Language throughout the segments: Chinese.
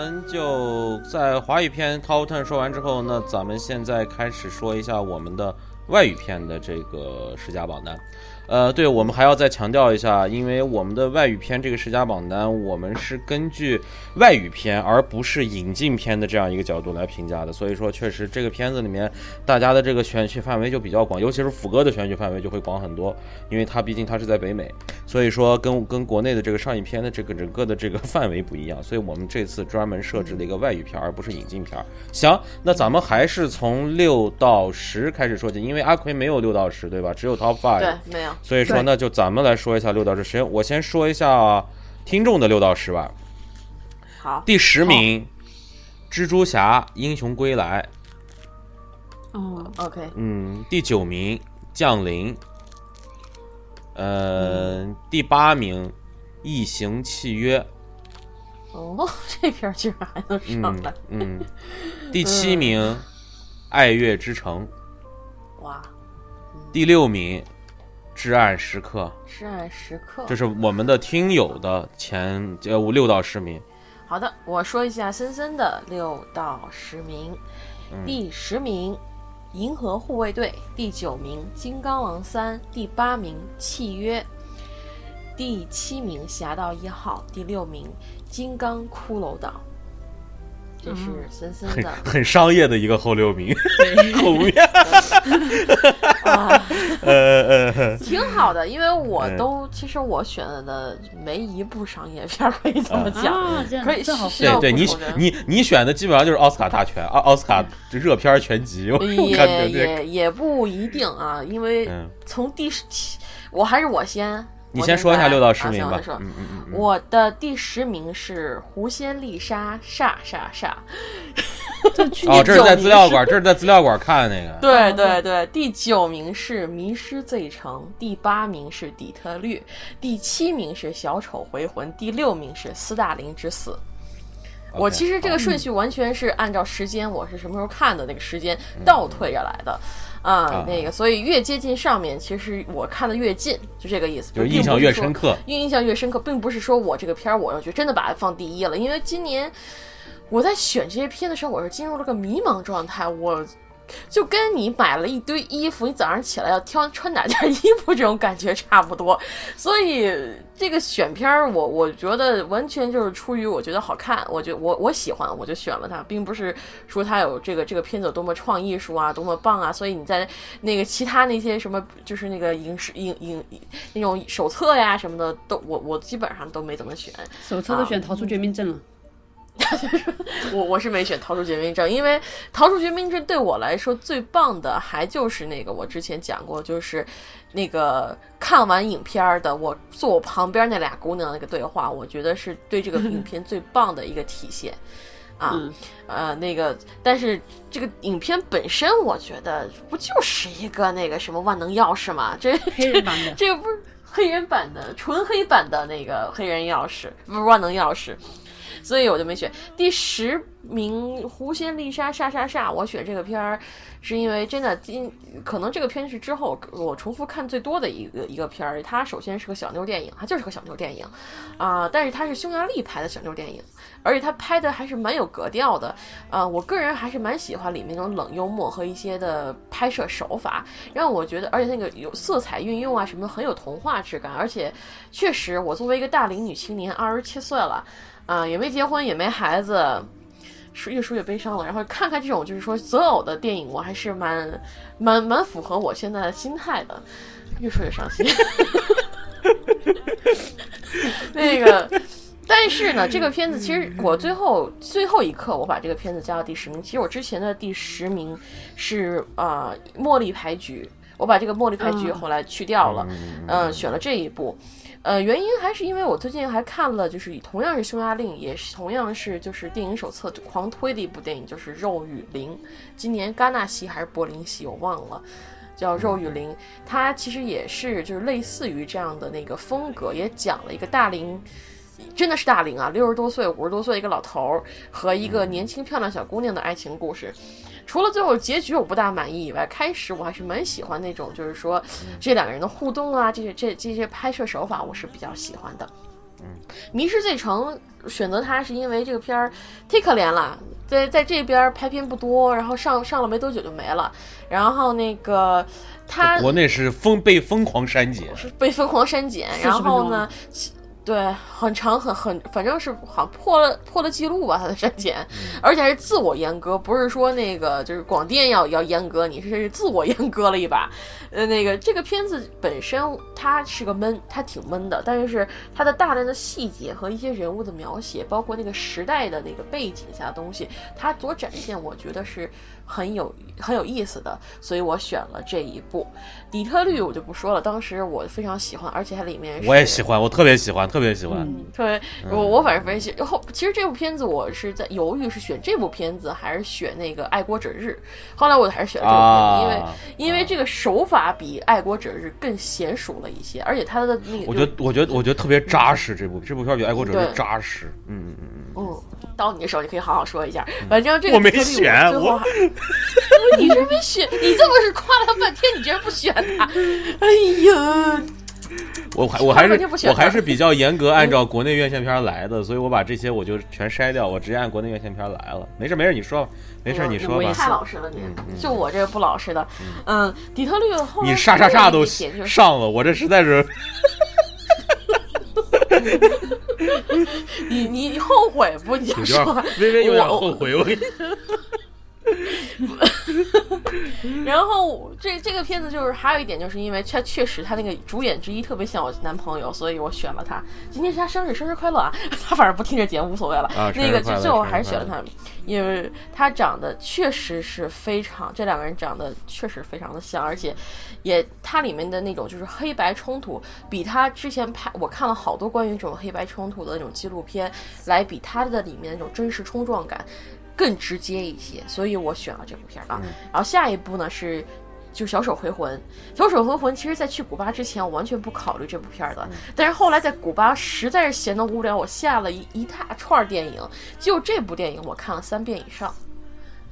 们就在华语片 Top Ten 说完之后，那咱们现在开始说一下我们的外语片的这个十佳榜单。呃，对，我们还要再强调一下，因为我们的外语片这个十佳榜单，我们是根据外语片而不是引进片的这样一个角度来评价的，所以说确实这个片子里面大家的这个选取范围就比较广，尤其是福哥的选取范围就会广很多，因为他毕竟他是在北美，所以说跟跟国内的这个上映片的这个整个的这个范围不一样，所以我们这次专门设置了一个外语片，而不是引进片。行，那咱们还是从六到十开始说起，因为阿奎没有六到十，对吧？只有 Top Five，对，没有。所以说，那就咱们来说一下六到十。先我先说一下听众的六到十吧。好，第十名，蜘蛛侠：英雄归来。哦，OK，嗯，第九名，降临。呃，第八名，异形契约。哦，这片居然还能上嗯来，嗯，第七名，爱乐之城。哇！第六名，至暗时刻。至暗时刻。这是我们的听友的前呃五六到十名。好的，我说一下森森的六到十名。嗯第十名，《银河护卫队》；第九名，《金刚狼三》；第八名，《契约》；第七名，《侠盗一号》；第六名，《金刚骷髅岛》。这是森森很的很商业的一个后六名，后面啊，呃呃挺好的，因为我嗯。都其实我选的没一部商业片可以这么讲，啊，这样可以正好需要对对，你你你选的基本上就是奥斯卡大全，奥奥斯卡热片全集，也也也不一定啊，因为嗯。从第十七，我还是我先，我你先说一下六到十啊名吧。行我说，嗯嗯嗯嗯，我的第十名是《狐仙丽莎》，煞煞煞。哦，这是在资料馆，这是在资料馆看的那个，对对对，第九名是《迷失罪城》，第八名是《底特律》，第七名是《小丑回魂》，第六名是《斯大林之死》。我其实这个顺序完全是按照时间，我是什么时候看的那个时间倒退着来的，啊啊，那个，所以越接近上面，其实我看的越近，就这个意思，就是印象越深刻。越。印象越深刻，并不是说我这个片儿我要去真的把它放第一了，因为今年我在选这些片的时候，我是进入了个迷茫状态，我就跟你买了一堆衣服，你早上起来要挑穿哪件衣服这种感觉差不多，所以这个选片儿，我我觉得完全就是出于我觉得好看，我觉我我喜欢，我就选了它，并不是说它有这个这个片子有多么创艺术啊，多么棒啊，所以你在那个其他那些什么就是那个影视影影那种手册呀什么的，都我我基本上都没怎么选，手册都选逃出绝命镇了，我我是没选《逃出绝命镇》，因为《逃出绝命镇》对我来说最棒的还就是那个我之前讲过，就是那个看完影片儿的我坐我旁边那俩姑娘那个对话，我觉得是对这个 影片最棒的一个体现。啊，嗯呃，那个，但是这个影片本身，我觉得不就是一个那个什么万能钥匙吗？这黑人版的。这个不是黑人版的纯黑版的那个黑人钥匙，不是万能钥匙，所以我就没选。第十名《狐仙丽莎》莎莎莎，我选这个片儿是因为真的今可能这个片是之后我重复看最多的一个一个片儿。它首先是个小妞电影，它就是个小妞电影啊、但是它是匈牙利拍的小妞电影，而且它拍的还是蛮有格调的。啊、我个人还是蛮喜欢里面那种冷幽默和一些的拍摄手法，让我觉得，而且那个有色彩运用啊什么的很有童话质感，而且确实，我作为一个大龄女青年，二十七岁了，啊、也没结婚，也没孩子。说越说越悲伤了，然后看看这种就是说择偶的电影，我还是蛮蛮蛮符合我现在的心态的。越说越伤心。那个，但是呢，这个片子其实我最后最后一刻我把这个片子加到第十名。其实我之前的第十名是呃《茉莉牌局》，我把这个《茉莉牌局》嗯后来去掉了，嗯、选了这一部。呃，原因还是因为我最近还看了，就是同样是匈牙利，也是同样是就是电影手册狂推的一部电影，就是《肉与灵》，今年戛纳系还是柏林系，我忘了。叫《肉与灵》，它其实也是就是类似于这样的那个风格，也讲了一个大龄，真的是大龄啊，六十多岁、五十多岁一个老头儿和一个年轻漂亮小姑娘的爱情故事。除了最后结局我不大满意以外，开始我还是蛮喜欢那种，就是说这两个人的互动啊，这些这这些拍摄手法我是比较喜欢的。迷失罪城》选择它是因为这个片儿忒可怜了，在在这边拍片不多，然后上上了没多久就没了。然后那个他国内是疯被疯狂删减，是被疯狂删减，然后呢，其对，很长很很，反正是好像破了破了记录吧，他的删减，而且还是自我阉割，不是说那个就是广电要要阉割你，是自我阉割了一把。呃，那个这个片子本身它是个闷，它挺闷的，但是它的大量的细节和一些人物的描写，包括那个时代的那个背景下的东西，它所展现，我觉得是很有很有意思的，所以我选了这一部《底特律》，我就不说了，当时我非常喜欢，而且它里面我也喜欢，我特别喜欢，特别喜欢。嗯特别，我我反正非常喜。欢后其实这部片子我是在犹豫是选这部片子还是选那个《爱国者日》，后来我还是选了这部片子，因为啊因为这个手法比《爱国者日》更娴熟了一些，而且它的那个我觉得，我觉得，我觉得特别扎实。这部这部片比《爱国者》对日扎实。嗯嗯嗯嗯。嗯，到你的时候你可以好好说一下。反正这个我没选我你这没选，你这么是夸了他半天，你居然不选他？哎呀，我还我还是我还是比较严格按照国内院线片来的，所以我把这些我就全筛掉，我直接按国内院线片来了。没事没事，你说吧，没事你说吧我也。太老实了你，嗯就我这个不老实的。嗯，底特律后来你啥啥啥都上了，我这实在是 你你后悔不？你说点微微有点后悔。我跟你 然后这这个片子就是还有一点，就是因为他确实他那个主演之一特别像我男朋友，所以我选了他。今天是他生日，生日快乐啊！他反正不听这节目无所谓了。啊那个就最后还是选了他，因为他长得确实是非常，这两个人长得确实非常的像，而且也他里面的那种就是黑白冲突，比他之前拍我看了好多关于这种黑白冲突的那种纪录片，来比他的里面那种真实冲撞感更直接一些，所以我选了这部片儿啊。然后下一部呢是。就《小手回魂》，《小手回魂》其实在去古巴之前，我完全不考虑这部片儿的。但是后来在古巴实在是闲得无聊，我下了一一大串儿电影，就这部电影我看了三遍以上。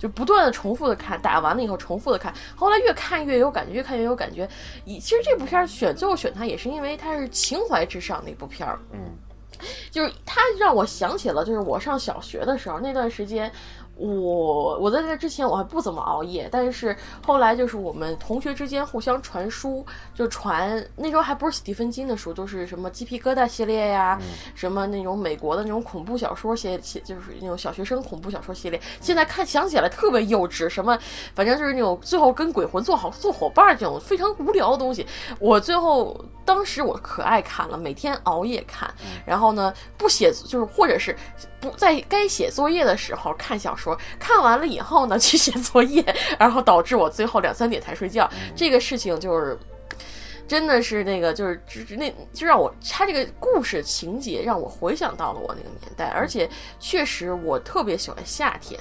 就不断的重复的看，打完了以后重复的看，后来越看越有感觉，越看越有感觉。以其实这部片儿选最后选它也是因为它是情怀至上的一部片儿，嗯，就是它让我想起了就是我上小学的时候那段时间。我我在这之前我还不怎么熬夜，但是后来就是我们同学之间互相传书，就传那时候还不是史蒂芬金的书，都是什么鸡皮疙瘩系列呀，什么那种美国的那种恐怖小说系系，就是那种小学生恐怖小说系列。现在看想起来特别幼稚，什么反正就是那种最后跟鬼魂做好做伙伴儿这种非常无聊的东西。我最后当时我可爱看了，每天熬夜看，然后呢不写就是或者是不在该写作业的时候看小说，看完了以后呢去写作业，然后导致我最后两三点才睡觉。这个事情就是。真的是那个，就是就是那，就让我他这个故事情节让我回想到了我那个年代，而且确实我特别喜欢夏天。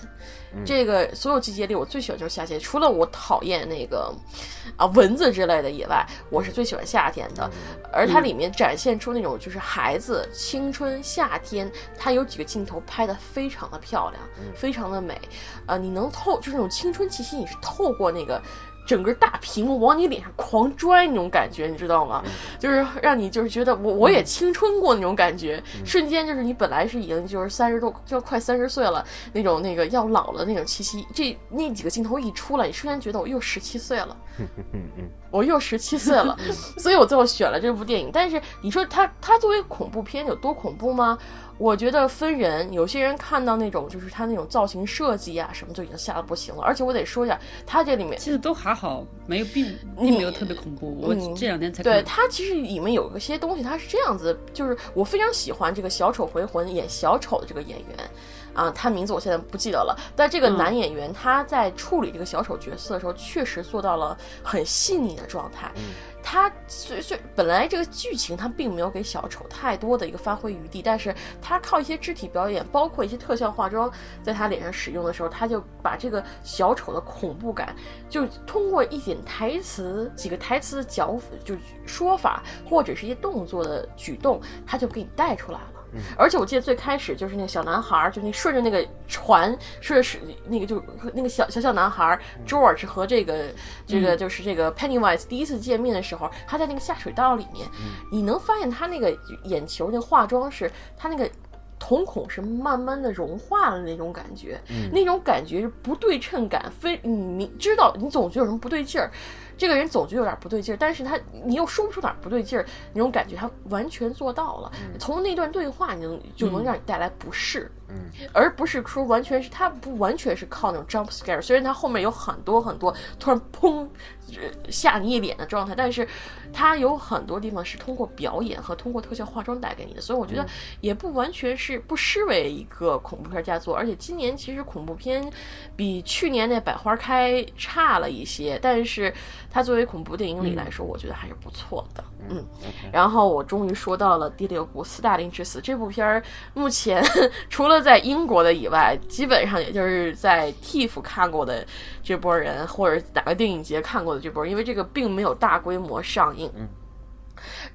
这个所有季节里，我最喜欢就是夏天，除了我讨厌那个啊蚊子之类的以外，我是最喜欢夏天的。而它里面展现出那种就是孩子、青春、夏天，它有几个镜头拍的非常的漂亮，非常的美。呃，你能透就是那种青春气息，你是透过那个。整个大屏幕往你脸上狂拽那种感觉，你知道吗？就是让你就是觉得我我也青春过那种感觉，瞬间就是你本来是已经就是三十多，就快三十岁了那种那个要老了那种气息，这那几个镜头一出来，你瞬间觉得我又十七岁了。我又十七岁了，所以我最后选了这部电影。但是你说它它作为恐怖片有多恐怖吗？我觉得分人，有些人看到那种就是它那种造型设计啊什么就已经吓得不行了。而且我得说一下，它这里面其实都还好，没有并并没有特别恐怖。我嗯这两天才对看。它其实里面有一些东西，它是这样子，就是我非常喜欢这个小丑回魂演小丑的这个演员。啊，他名字我现在不记得了，但这个男演员他在处理这个小丑角色的时候，确实做到了很细腻的状态。他虽虽本来这个剧情他并没有给小丑太多的一个发挥余地，但是他靠一些肢体表演，包括一些特效化妆，在他脸上使用的时候，他就把这个小丑的恐怖感，就通过一点台词、几个台词的脚就说法，或者是一些动作的举动，他就给你带出来了。而且我记得最开始就是那个小男孩儿，就那顺着那个船，顺着是那个就那个小小小男孩儿 George 和这个这个就是这个 Pennywise 第一次见面的时候，他在那个下水道里面，你能发现他那个眼球那个化妆是他那个。瞳孔是慢慢的融化了那种感觉，那种感觉是不对称感，非你明知道你总觉得有什么不对劲儿，这个人总觉得有点不对劲儿，但是他你又说不出哪儿不对劲儿，那种感觉他完全做到了。从那段对话，你能就能让你带来不适，嗯，而不是说完全是他不完全是靠那种 jump scare，虽然他后面有很多很多突然砰呃吓你一脸的状态，但是它有很多地方是通过表演和通过特效化妆带给你的，所以我觉得也不完全是不失为一个恐怖片佳作。而且今年其实恐怖片比去年那百花开差了一些，但是它作为恐怖电影里来说，我觉得还是不错的。嗯，然后我终于说到了第六部《斯大林之死》这部片儿，目前 除了在英国的以外，基本上也就是在 TIFF 看过的这波人，或者哪个电影节看过的这波，因为这个并没有大规模上映。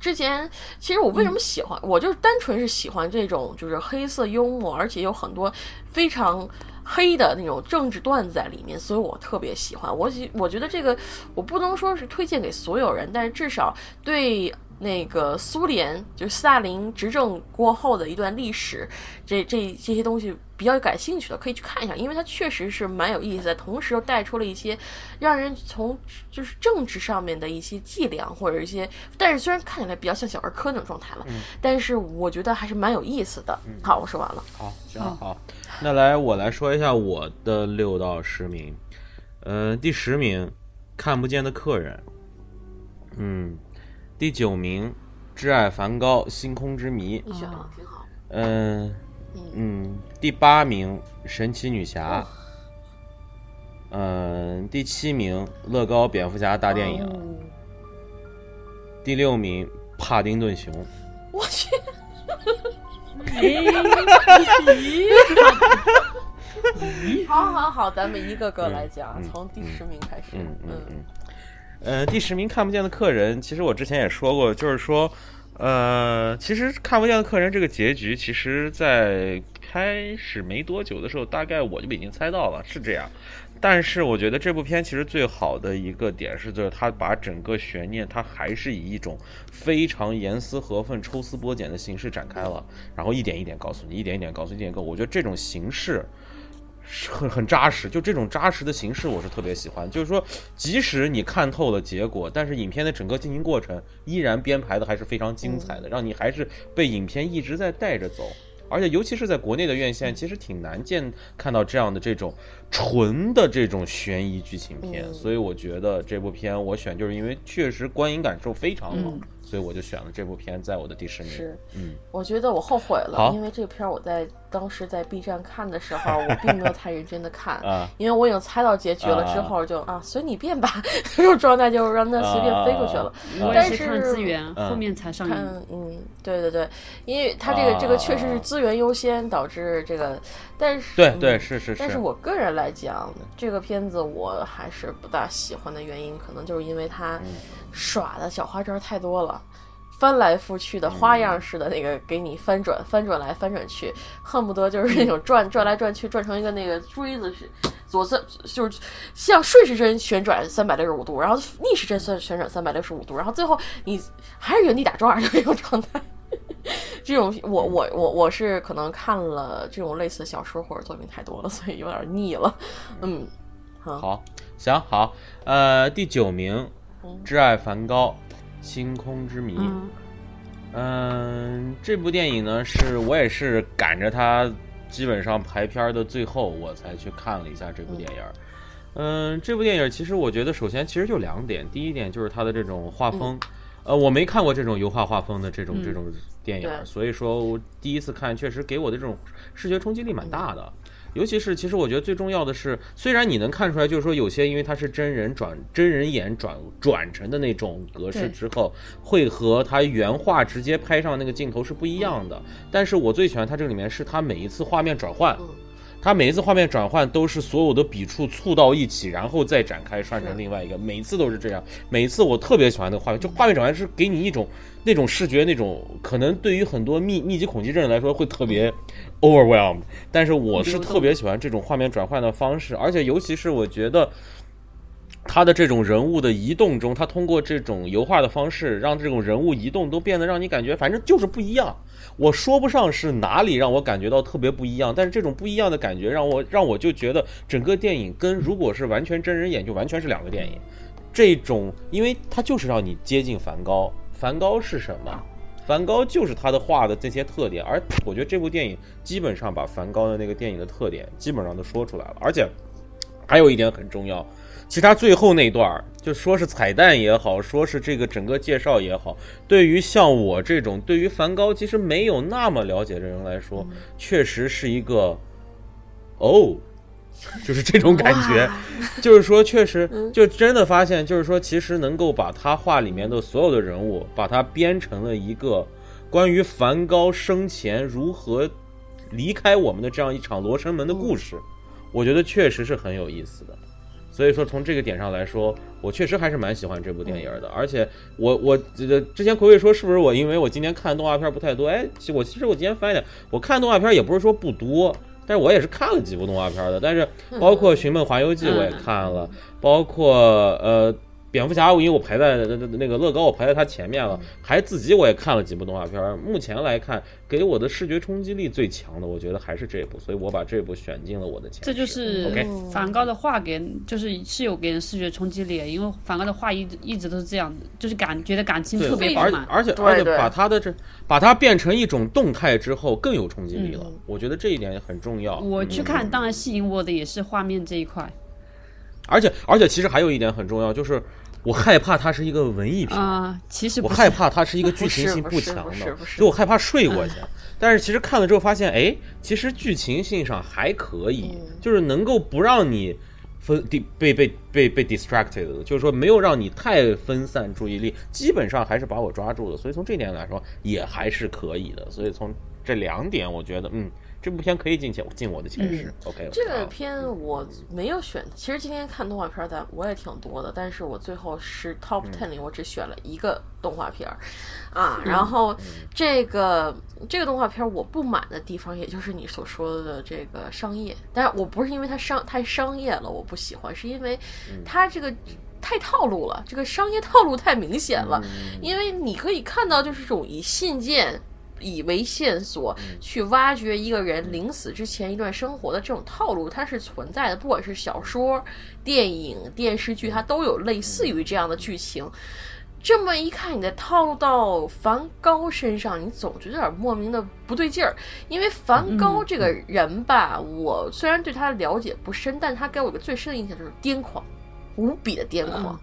之前其实我为什么喜欢，我就是单纯是喜欢这种就是黑色幽默，而且有很多非常黑的那种政治段子在里面，所以我特别喜欢。我喜我觉得这个我不能说是推荐给所有人，但是至少对那个苏联就是斯大林执政过后的一段历史，这这这些东西比较感兴趣的，可以去看一下，因为它确实是蛮有意思的，同时又带出了一些让人从就是政治上面的一些伎俩或者一些，但是虽然看起来比较像小儿科那种状态了，但是我觉得还是蛮有意思的。好，我说完了。好，行好，那来我来说一下我的六到十名。呃，第十名，看不见的客人。嗯，第九名，挚爱梵高，星空之谜。你选了，挺好。嗯嗯，第八名，神奇女侠。嗯，第七名，乐高蝙蝠侠大电影。哦第六名，帕丁顿熊。我去，好好好，咱们一个个来讲，嗯从第十名开始。嗯嗯嗯。呃，第十名看不见的客人，其实我之前也说过，就是说，呃，其实看不见的客人这个结局，其实在开始没多久的时候，大概我就已经猜到了，是这样。但是我觉得这部片其实最好的一个点是，就是它把整个悬念，它还是以一种非常严丝合缝、抽丝剥茧的形式展开了，然后一点一点告诉你，一点一点告诉你，一点告诉。我觉得这种形式很很扎实，就这种扎实的形式，我是特别喜欢。就是说，即使你看透了结果，但是影片的整个进行过程依然编排的还是非常精彩的，让你还是被影片一直在带着走。而且，尤其是在国内的院线，其实挺难见看到这样的这种纯的这种悬疑剧情片，嗯所以我觉得这部片我选就是因为确实观影感受非常好，嗯所以我就选了这部片在我的第十名。是，嗯，我觉得我后悔了，因为这个片儿我在当时在 B 站看的时候，我并没有太认真的看啊，因为我已经猜到结局了，之后就啊随你便吧，这种状态就让它随便飞过去了。啊但是我也是看资源，嗯后面才上看映。，嗯，对对对，因为它这个、这个确实是资源优先导致这个，但是对对是是是但是是，我个人来讲，这个片子我还是不大喜欢的原因，可能就是因为它嗯耍的小花招太多了。翻来覆去的花样式的那个给你翻转翻转来翻转去，恨不得就是那种转转来转去，转成一个那个锥子是左侧就是像顺时针旋转三百六十五度，然后逆时针旋旋转三百六十五度，然后最后你还是原地打转的那种状态。这种我我我我是可能看了这种类似的小说或者作品太多了，所以有点腻了。嗯，好，好，行好，呃，第九名，嗯《挚爱梵高：星空之谜》。嗯，嗯，这部电影呢，是我也是赶着它基本上排片儿的最后，我才去看了一下这部电影儿。嗯，这部电影其实我觉得，首先其实就两点，第一点就是它的这种画风，呃，我没看过这种油画画风的这种、嗯这种电影所以说我第一次看，确实给我的这种视觉冲击力蛮大的。尤其是，其实我觉得最重要的是，虽然你能看出来，就是说有些因为它是真人转真人演转转成的那种格式之后，会和它原画直接拍上那个镜头是不一样的。但是我最喜欢它这个里面是它每一次画面转换，嗯它每一次画面转换都是所有的笔触触到一起，然后再展开串成另外一个，每次都是这样。每次我特别喜欢那个画面，就画面转换是给你一种那种视觉那种，可能对于很多密密集恐惧症来说会特别 overwhelm，但是我是特别喜欢这种画面转换的方式，而且尤其是我觉得。他的这种人物的移动中，他通过这种油画的方式，让这种人物移动都变得让你感觉，反正就是不一样。我说不上是哪里让我感觉到特别不一样，但是这种不一样的感觉让我让我就觉得整个电影跟如果是完全真人演就完全是两个电影。这种，因为它就是让你接近梵高。梵高是什么？梵高就是他的画的这些特点，而我觉得这部电影基本上把梵高的那个电影的特点基本上都说出来了，而且还有一点很重要。其实他最后那段儿，就说是彩蛋也好，说是这个整个介绍也好，对于像我这种对于梵高其实没有那么了解的人来说，确实是一个哦，就是这种感觉，就是说确实就真的发现，就是说其实能够把他画里面的所有的人物，把它编成了一个关于梵高生前如何离开我们的这样一场罗生门的故事，我觉得确实是很有意思的。所以说，从这个点上来说，我确实还是蛮喜欢这部电影的。而且，我我呃之前葵葵说是不是我因为我今天看动画片不太多？哎，我其实我今天发现，我看动画片也不是说不多，但是我也是看了几部动画片的。但是包括《寻梦环游记》我也看了，包括呃。蝙蝠侠，因为我排在那那那个乐高，我排在他前面了。还自己我也看了几部动画片，目前来看，给我的视觉冲击力最强的，我觉得还是这部，所以我把这部选进了我的前。这就是梵高的画给，就是是有给人视觉冲击力，因为梵高的画一直一直都是这样的，就是感觉得感情特别饱满。而且而且把他的这把它变成一种动态之后，更有冲击力了。我觉得这一点很重要。我去看，当然吸引我的也是画面这一块。而且而且，其实还有一点很重要，就是。我害怕它是一个文艺片啊，其实我害怕它是一个剧情性不强的，所以我害怕睡过去。但是其实看了之后发现，哎，其实剧情性上还可以，就是能够不让你分被被被被 distracted，就是说没有让你太分散注意力，基本上还是把我抓住了。所以从这点来说，也还是可以的。所以从这两点，我觉得嗯。这部片可以进前进我的前十，OK。这个片我没有选，其实今天看动画片的我也挺多的，但是我最后是 Top Ten 里我只选了一个动画片儿，啊，然后这个这个动画片我不满的地方，也就是你所说的这个商业，但是我不是因为它商太商业了我不喜欢，是因为它这个太套路了，这个商业套路太明显了，因为你可以看到就是这种以信件。以为线索去挖掘一个人临死之前一段生活的这种套路，它是存在的。不管是小说、电影、电视剧，它都有类似于这样的剧情。这么一看，你的套路到梵高身上，你总觉得有点莫名的不对劲儿。因为梵高这个人吧，我虽然对他了解不深，但他给我一个最深的印象就是癫狂，无比的癫狂。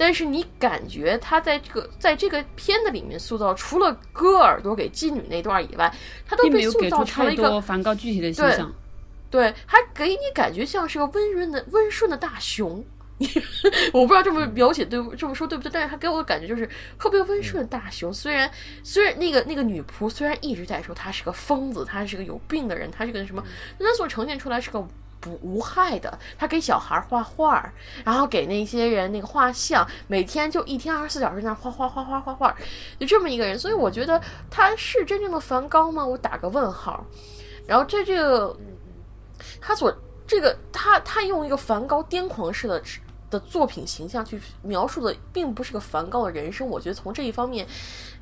但是你感觉他在这个在这个片子里面塑造，除了割耳朵给妓女那段以外，他都被塑造成了一个梵高具体的形象。对，还给你感觉像是个温润的温顺的大熊。我不知道这么描写对这么说对不对，但是他给我的感觉就是特别温顺的大熊。虽然虽然那个那个女仆虽然一直在说他是个疯子，他是个有病的人，他是个什么，但他所呈现出来是个。不无害的，他给小孩画画，然后给那些人那个画像，每天就一天二十四小时在那画画画画画画，就这么一个人。所以我觉得他是真正的梵高吗？我打个问号。然后这这个他所这个他他用一个梵高癫狂式的的作品形象去描述的，并不是个梵高的人生。我觉得从这一方面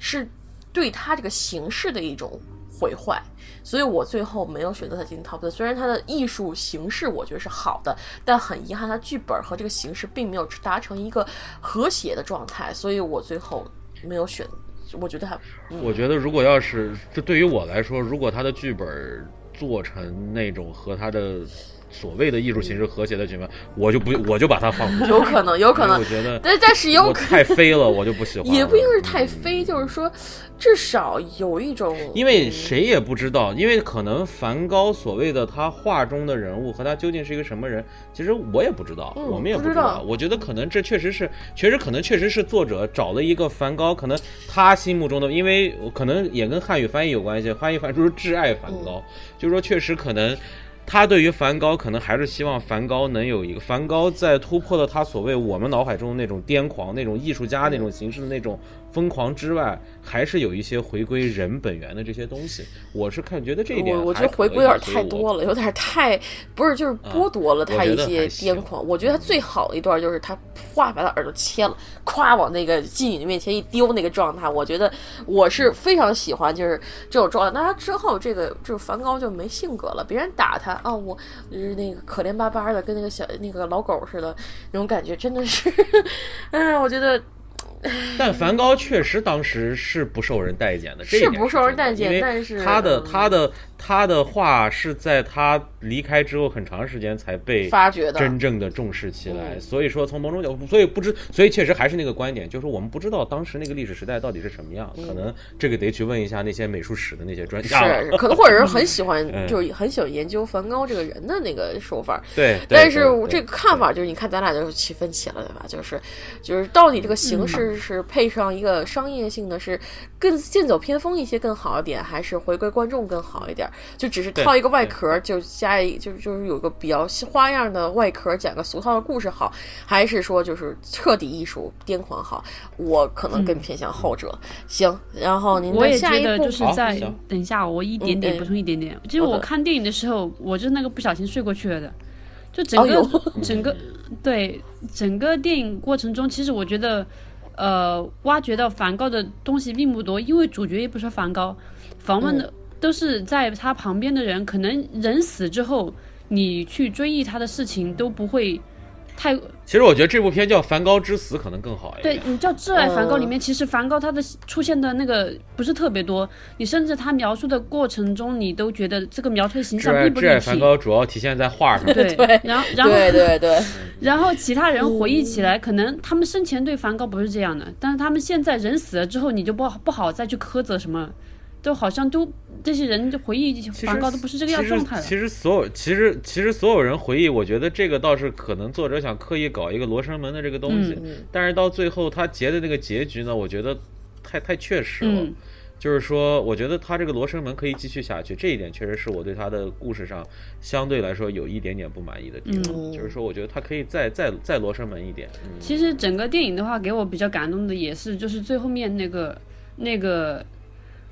是对他这个形式的一种。毁坏，所以我最后没有选择他进行 top。虽然他的艺术形式我觉得是好的，但很遗憾，他剧本和这个形式并没有达成一个和谐的状态，所以我最后没有选。我觉得他，我觉得如果要是这对于我来说，如果他的剧本做成那种和他的。所谓的艺术形式和谐的局面，我就不，我就把它放。有可能，有可能。我觉得，但但是有太飞了，我就不喜欢。也不一定是太飞，就是说，至少有一种。因为谁也不知道，因为可能梵高所谓的他画中的人物和他究竟是一个什么人，其实我也不知道，我们也不知道。我觉得可能这确实是，确实可能确实是作者找了一个梵高，可能他心目中的，因为可能也跟汉语翻译有关系，翻译翻出是挚爱梵高，就是说确实可能。他对于梵高可能还是希望梵高能有一个梵高在突破了他所谓我们脑海中那种癫狂、那种艺术家那种形式的那种疯狂之外，还是有一些回归人本源的这些东西。我是看觉得这一点我我觉得回归有点太多了，有点太不是，就是剥夺了他一些癫狂。我觉得他最好的一段就是他哗把他耳朵切了，咵往那个妓女的面前一丢那个状态，我觉得我是非常喜欢，就是这种状态。那他之后这个就是梵高就没性格了，别人打他啊、我就是那个可怜巴巴的，跟那个小那个老狗似的那种感觉，真的是，哎，我觉得 但梵高确实当时是不受人待见的，是不受人待见因为但是他的嗯他的他的画是在他离开之后很长时间才被发掘的真正的重视起来。嗯所以说，从某种角度，所以不知，所以确实还是那个观点，就是我们不知道当时那个历史时代到底是什么样，可能这个得去问一下那些美术史的那些专家。是可能或者是很喜欢，嗯就是很喜欢研究梵高这个人的那个手法。对，但是这个看法就是，你看咱俩就是起分歧了，对吧？就是就是到底这个形式是配上一个商业性的，是更剑走偏锋一些更好一点，还是回归观众更好一点？就只是套一个外壳，就加一就就是有个比较花样的外壳，讲个俗套的故事好，还是说就是彻底艺术癫狂好？我可能更偏向后者。行，然后您我也的下一步觉得就是在等一下，我一点点嗯补充一点点。其实我看电影的时候，我就是那个不小心睡过去了的，就整个、哦整个 对整个电影过程中，其实我觉得，呃，挖掘到梵高的东西并不多，因为主角也不是梵高，访问的都是在他旁边的人，可能人死之后，你去追忆他的事情都不会太其实我觉得这部片叫《梵高之死》可能更好一点。，对你叫《挚爱梵高》里嗯面，其实梵高他的出现的那个不是特别多，你甚至他描述的过程中，你都觉得这个描绘形象并不立体。挚爱梵高主要体现在画上。对，然后然后对对对，然后其他人回忆起来，可能他们生前对梵高不是这样的，但是他们现在人死了之后，你就不好不好再去苛责什么，都好像都这些人就回忆梵高都不是这个样状态了。其实所有，其实其实所有人回忆，我觉得这个倒是可能作者想刻意搞一个罗生门的这个东西，嗯但是到最后他结的那个结局呢，我觉得太太确实了。嗯就是说，我觉得他这个罗生门可以继续下去，这一点确实是我对他的故事上相对来说有一点点不满意的地方。嗯就是说，我觉得他可以再再再罗生门一点。嗯，其实整个电影的话，给我比较感动的也是，就是最后面那个那个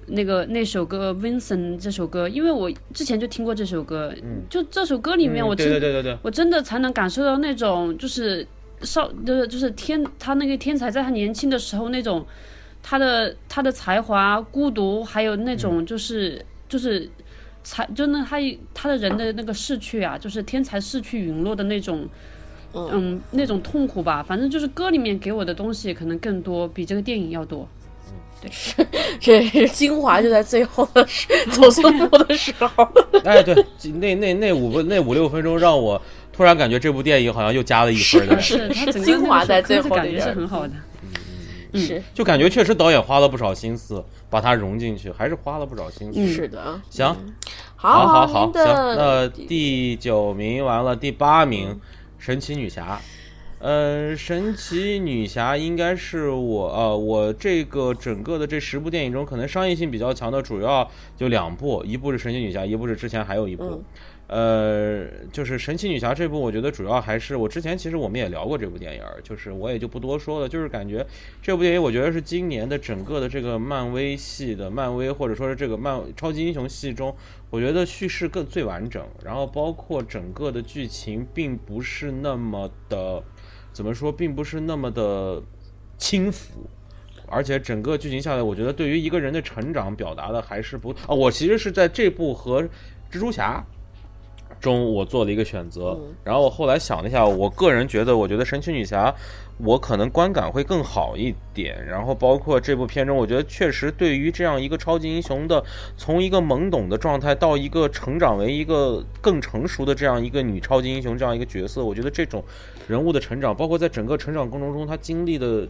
那个那首歌《Vincent》这首歌，因为我之前就听过这首歌，就这首歌里面嗯我真、对对对对对，我真的才能感受到那种就是少就是就是天他那个天才在他年轻的时候那种他的他的才华、孤独，还有那种就是、就是才就那他他的人的那个逝去啊，就是天才逝去陨落的那种。嗯，那种痛苦吧，反正就是歌里面给我的东西可能更多，比这个电影要多。这是精华就在最后的时走错步的时候。哎，对，那那那五分那五六分钟让我突然感觉这部电影好像又加了一分的，是他整个精华在最后首歌的感觉那点儿是很好的。嗯是。就感觉确实导演花了不少心思把它融进去，还是花了不少心思。是的。啊，行，好好好，行，那第九名完了，第八名，神奇女侠。呃，神奇女侠应该是我呃，我这个整个的这十部电影中，可能商业性比较强的，主要就两部，一部是神奇女侠，一部是之前还有一部。呃，就是神奇女侠这部，我觉得主要还是我之前其实我们也聊过这部电影儿，就是我也就不多说了，就是感觉这部电影我觉得是今年的整个的这个漫威系的漫威或者说是这个漫超级英雄系中，我觉得叙事更最完整，然后包括整个的剧情并不是那么的怎么说，并不是那么的轻浮。而且整个剧情下来，我觉得对于一个人的成长表达的还是不啊。我其实是在这部和蜘蛛侠中我做了一个选择，然后我后来想了一下，我个人觉得，我觉得神奇女侠我可能观感会更好一点。然后包括这部片中，我觉得确实对于这样一个超级英雄的，从一个懵懂的状态到一个成长为一个更成熟的这样一个女超级英雄这样一个角色，我觉得这种人物的成长，包括在整个成长过程中他经历的。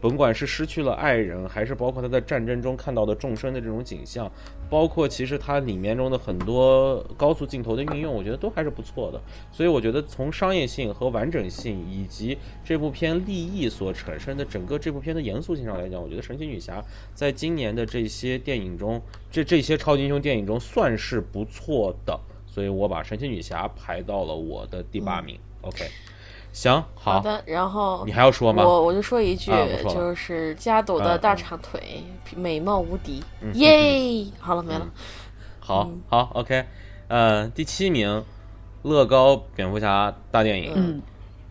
甭管是失去了爱人，还是包括他在战争中看到的众生的这种景象，包括其实它里面中的很多高速镜头的运用，我觉得都还是不错的。所以我觉得从商业性和完整性，以及这部片立意所产生的整个这部片的严肃性上来讲，我觉得神奇女侠在今年的这些电影中，这这些超级英雄电影中算是不错的。所以我把神奇女侠排到了我的第八名。OK，行，嗯好好，的，然后你还要说吗？我我就说一句，就是加朵的嗯大长腿，美貌无敌，嗯耶！好了，没了。好好，OK，呃，第七名，乐高蝙蝠侠大电影。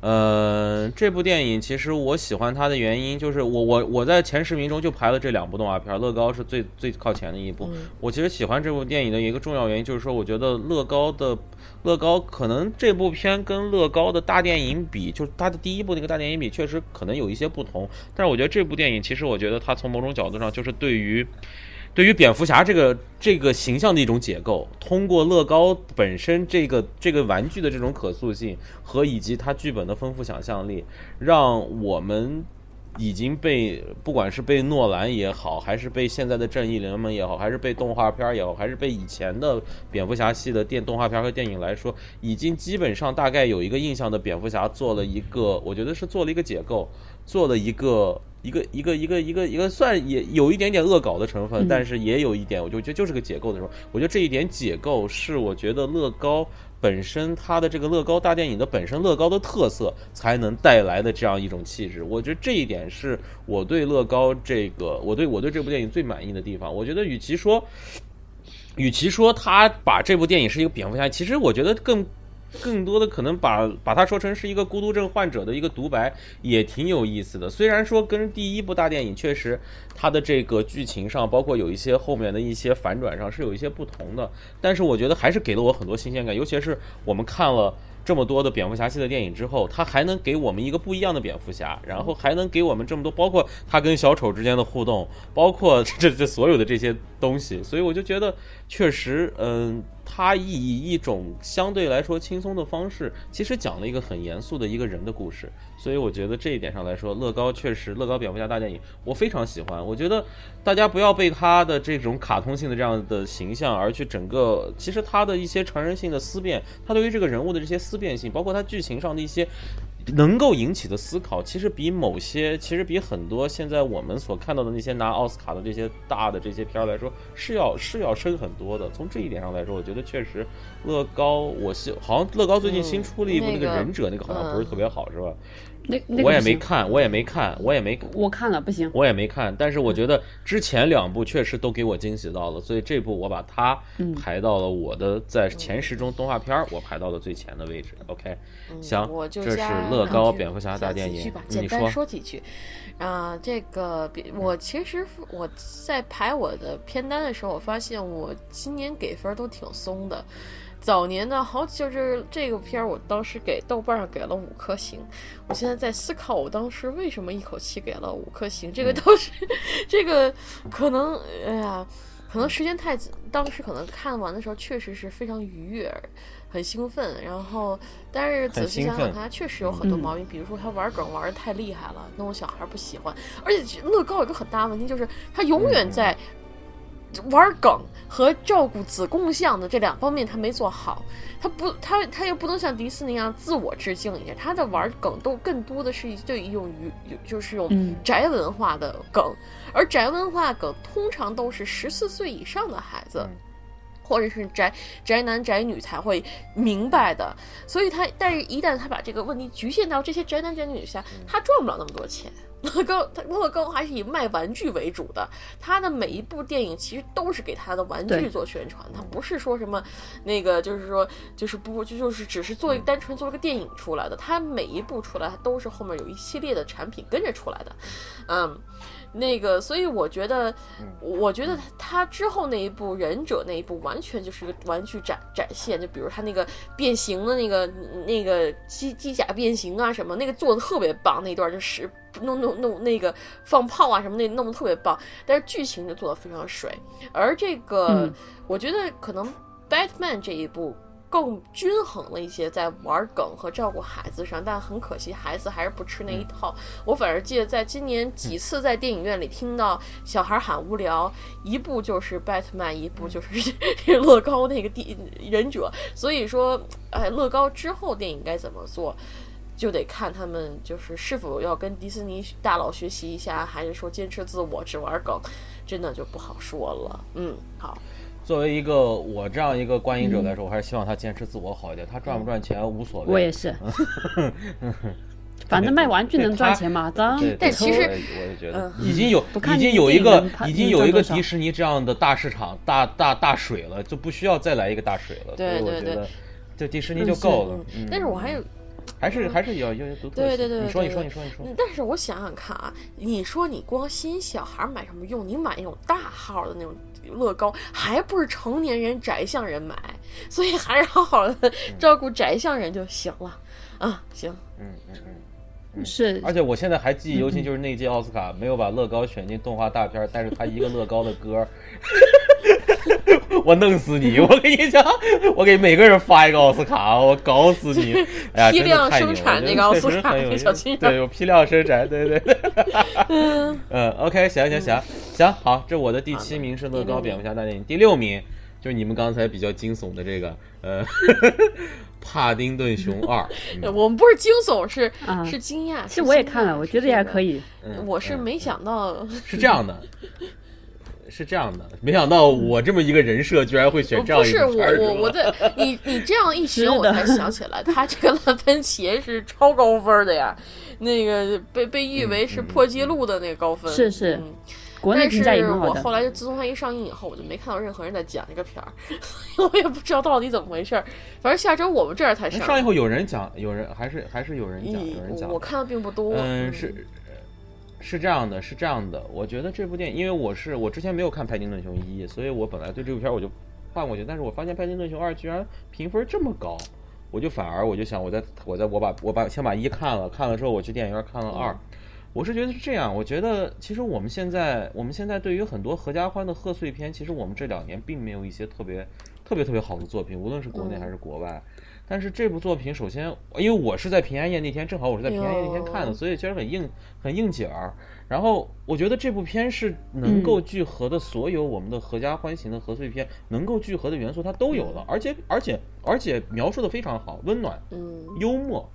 嗯呃，这部电影其实我喜欢它的原因就是我我我在前十名中就排了这两部动画片，乐高是最最靠前的一部。我其实喜欢这部电影的一个重要原因就是说，我觉得乐高的乐高可能这部片跟乐高的大电影比，就是它的第一部那个大电影比，确实可能有一些不同。但是我觉得这部电影其实我觉得它从某种角度上就是对于。对于蝙蝠侠这个这个形象的一种解构，通过乐高本身这个这个玩具的这种可塑性和以及它剧本的丰富想象力，让我们已经被不管是被诺兰也好，还是被现在的正义联盟也好，还是被动画片也好，还是被以前的蝙蝠侠系的电动画片和电影来说，已经基本上大概有一个印象的蝙蝠侠做了一个，我觉得是做了一个解构，做了一个。一个一个一个一个一个算也有一点点恶搞的成分，但是也有一点，我就觉得就是个解构的时候，我觉得这一点解构是我觉得乐高本身它的这个乐高大电影的本身乐高的特色才能带来的这样一种气质。我觉得这一点是我对乐高这个我对我对这部电影最满意的地方。我觉得与其说，与其说他把这部电影是一个蝙蝠侠，其实我觉得更。更多的可能把把它说成是一个孤独症患者的一个独白，也挺有意思的。虽然说跟第一部大电影确实它的这个剧情上，包括有一些后面的一些反转上是有一些不同的，但是我觉得还是给了我很多新鲜感。尤其是我们看了这么多的蝙蝠侠系的电影之后，它还能给我们一个不一样的蝙蝠侠，然后还能给我们这么多，包括他跟小丑之间的互动，包括这这所有的这些东西，所以我就觉得确实，嗯。他以一种相对来说轻松的方式，其实讲了一个很严肃的一个人的故事，所以我觉得这一点上来说，乐高确实，乐高蝙蝠侠大电影我非常喜欢。我觉得大家不要被他的这种卡通性的这样的形象而去整个，其实他的一些成人性的思辨，他对于这个人物的这些思辨性，包括他剧情上的一些。能够引起的思考，其实比某些，其实比很多现在我们所看到的那些拿奥斯卡的这些大的这些片儿来说，是要是要深很多的。从这一点上来说，我觉得确实，乐高，我希好像乐高最近新出了一部那个嗯那个忍者，那个好像不是特别好，是吧？那那个我也，没看，我也没看，我也没我看了不行。我也没看，但是我觉得之前两部确实都给我惊喜到了，所以这部我把它排到了我的在前十中动画片儿，我排到了最前的位置。OK，行，嗯我就这是乐高蝙蝠侠大电影简单你说，说几句。啊、这个我其实我在排我的片单的时候，我发现我今年给分都挺松的。早年的好就是这个片儿，我当时给豆瓣上给了五颗星。我现在在思考，我当时为什么一口气给了五颗星？这个倒是，这个可能，哎呀，可能时间太，当时可能看完的时候确实是非常愉悦，很兴奋。然后，但是仔细想想，它确实有很多嗯毛病，比如说他玩梗玩的太厉害了，那种小孩不喜欢。而且乐高有个很大的问题，就是他永远在玩梗和照顾子贡像的这两方面他没做好。他不，他他又不能像迪士尼一样自我致敬一下，他的玩梗都更多的是一对一种娱，就是用嗯宅文化的梗，而宅文化梗通常都是十四岁以上的孩子。或者是宅宅男宅女才会明白的，所以他，但是一旦他把这个问题局限到这些宅男宅女下，他赚不了那么多钱。乐高，他乐高还是以卖玩具为主的，他的每一部电影其实都是给他的玩具做宣传，他不是说什么那个，就是说，就是不就就是只是做一单纯做了个电影出来的，他每一部出来，他都是后面有一系列的产品跟着出来的，嗯。那个，所以我觉得，我觉得他之后那一部《忍者》那一部完全就是一个玩具展展现，就比如他那个变形的那个那个机机甲变形啊什么，那个做的特别棒，那段就是弄弄弄那个放炮啊什么那弄得特别棒，但是剧情就做的非常水。而这个，嗯我觉得可能 Batman 这一部。更均衡了一些，在玩梗和照顾孩子上，但很可惜，孩子还是不吃那一套。我反而记得在今年几次在电影院里听到小孩喊无聊，一部就是 Batman，一部就是 乐高那个地忍者。所以说，哎，乐高之后电影该怎么做？就得看他们就是是否要跟迪士尼大佬学习一下，还是说坚持自我只玩梗，真的就不好说了。嗯，好，作为一个我这样一个观影者来说，我还是希望他坚持自我好一点。他赚不赚钱无所谓。我也是，反正卖玩具能赚钱嘛，当对，对但其实 我也觉得嗯已经有已经有一个已经有一个迪士尼这样的大市场、大大大水了，就不需要再来一个大水了。对对对所以我觉得就迪士尼就够了。嗯但是我还有还是还是要要有独特。对对对你说你说你说你说。嗯但是我想想看啊，你说你光吸引小孩买什么用？你买那种大号的那种乐高，还不是成年人宅向人买，所以还是好好的照顾宅向人就行了。啊，行，嗯嗯嗯。是而且我现在还记忆犹嗯新，就是那届奥斯卡没有把乐高选进动画大片儿，但是他一个乐高的歌儿，我弄死你！我跟你讲，我给每个人发一个奥斯卡，我搞死你！哎呀，批量生产那个奥斯卡小金人对，有批量生产，对对对。嗯，OK，行行行行，好，这我的第七名是乐高蝙蝠侠大电影，第六名就是你们刚才比较惊悚的这个，呃，帕丁顿熊二。嗯。我们不是惊悚，是、啊。是惊讶。其实我也看了，我觉得也还可以。嗯。我是没想到，是这样的，是这样的，没想到我这么一个人设居然会选这样一不是我我我是吧的你你这样一选，我才想起来，他这个烂番茄是超高分的呀，那个被被誉为是破纪录的那个高分。是是。嗯国内但评价也是很好的。我后来就自从它一上映以后，我就没看到任何人在讲这个片儿，我也不知道到底怎么回事儿。反正下周我们这儿才上。上映后有人讲，有人还是还是有人讲，有人讲我，看的并不多。嗯，是是这样的，是这样的。我觉得这部电影，因为我是我之前没有看《派丁顿熊一》，所以我本来对这部片儿我就换过去，但是我发现《派丁顿熊二》居然评分这么高，我就反而我就想，我在我在我把我把先把一看了，看了之后我去电影院看了二。我是觉得是这样，我觉得其实我们现在我们现在对于很多合家欢的贺岁片，其实我们这两年并没有一些特别特别特别好的作品，无论是国内还是国外。但是这部作品，首先因为我是在平安夜那天，正好我是在平安夜那天看的，所以其实很应很应景儿。然后我觉得这部片是能够聚合的所有我们的合家欢型的贺岁片能够聚合的元素，它都有了，而且而且而且描述的非常好，温暖、嗯，幽默，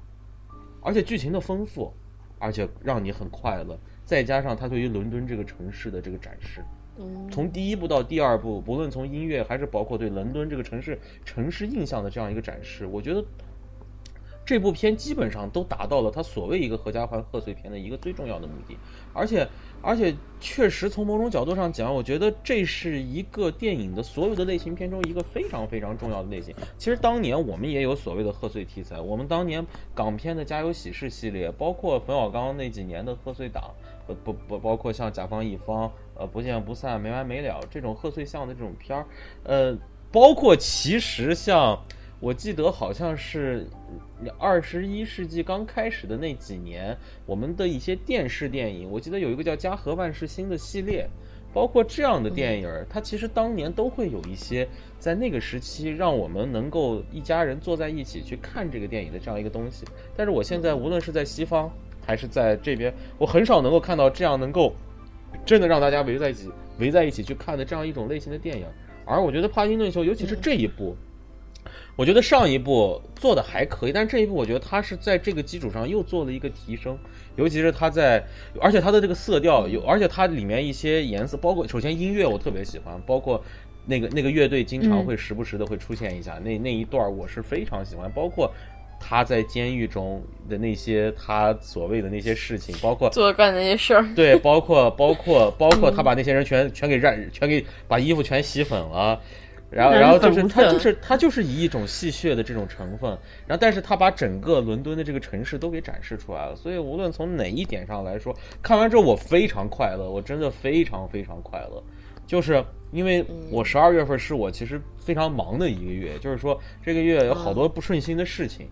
而且剧情的丰富，而且让你很快乐，再加上他对于伦敦这个城市的这个展示，嗯从第一部到第二部，不论从音乐还是包括对伦敦这个城市城市印象的这样一个展示，我觉得这部片基本上都达到了他所谓一个合家欢贺岁片的一个最重要的目的，而且而且确实从某种角度上讲，我觉得这是一个电影的所有的类型片中一个非常非常重要的类型。其实当年我们也有所谓的贺岁题材，我们当年港片的《家有喜事》系列，包括冯小刚那几年的贺岁档，呃不不包括像甲方乙方，呃不见不散、没完没了这种贺岁向的这种片儿，呃，包括其实像我记得好像是二十一世纪刚开始的那几年，我们的一些电视电影，我记得有一个叫《家和万事兴》的系列。包括这样的电影，它其实当年都会有一些在那个时期让我们能够一家人坐在一起去看这个电影的这样一个东西。但是我现在无论是在西方还是在这边，我很少能够看到这样能够真的让大家围在一起围在一起去看的这样一种类型的电影。而我觉得《帕丁顿熊》，尤其是这一部，我觉得上一部做的还可以，但是这一部我觉得它是在这个基础上又做了一个提升，尤其是它在，而且它的这个色调有，而且它里面一些颜色，包括首先音乐我特别喜欢，包括那个那个乐队经常会时不时的会出现一下，那那一段我是非常喜欢，包括。他在监狱中的那些他所谓的那些事情，包括做干那些事儿，对，包括包括包括 他把那些人全全给染，全给把衣服全洗粉了，然后然后就是他就是他就是以一种戏谑的这种成分，然后但是他把整个伦敦的这个城市都给展示出来了，所以无论从哪一点上来说，看完之后我非常快乐，我真的非常非常快乐，就是因为我十二月份是我其实非常忙的一个月，就是说这个月有好多不顺心的事情。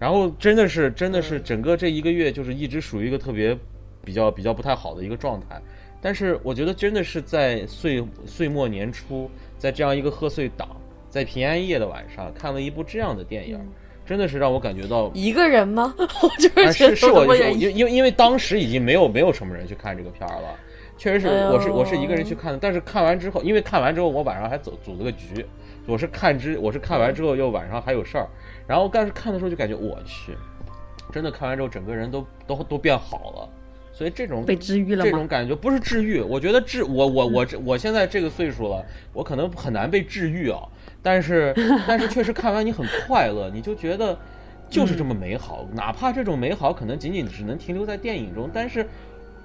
然后真的是，真的是整个这一个月就是一直属于一个特别比较比较不太好的一个状态。但是我觉得真的是在岁岁末年初，在这样一个贺岁档，在平安夜的晚上看了一部这样的电影，真的是让我感觉到，一个人吗？我就啊是觉得是是我因因为因为当时已经没有没有什么人去看这个片儿了。确实是，我是我是一个人去看的，但是看完之后，因为看完之后我晚上还走组了个局，我是看之我是看完之后又晚上还有事儿，然后但是看的时候就感觉我去，真的看完之后整个人都都都变好了，所以这种被治愈了吗这种？感觉不是治愈，我觉得治我我我这我现在这个岁数了，我可能很难被治愈啊。但是 但是确实看完你很快乐，你就觉得就是这么美好，哪怕这种美好可能仅仅只能停留在电影中，但是。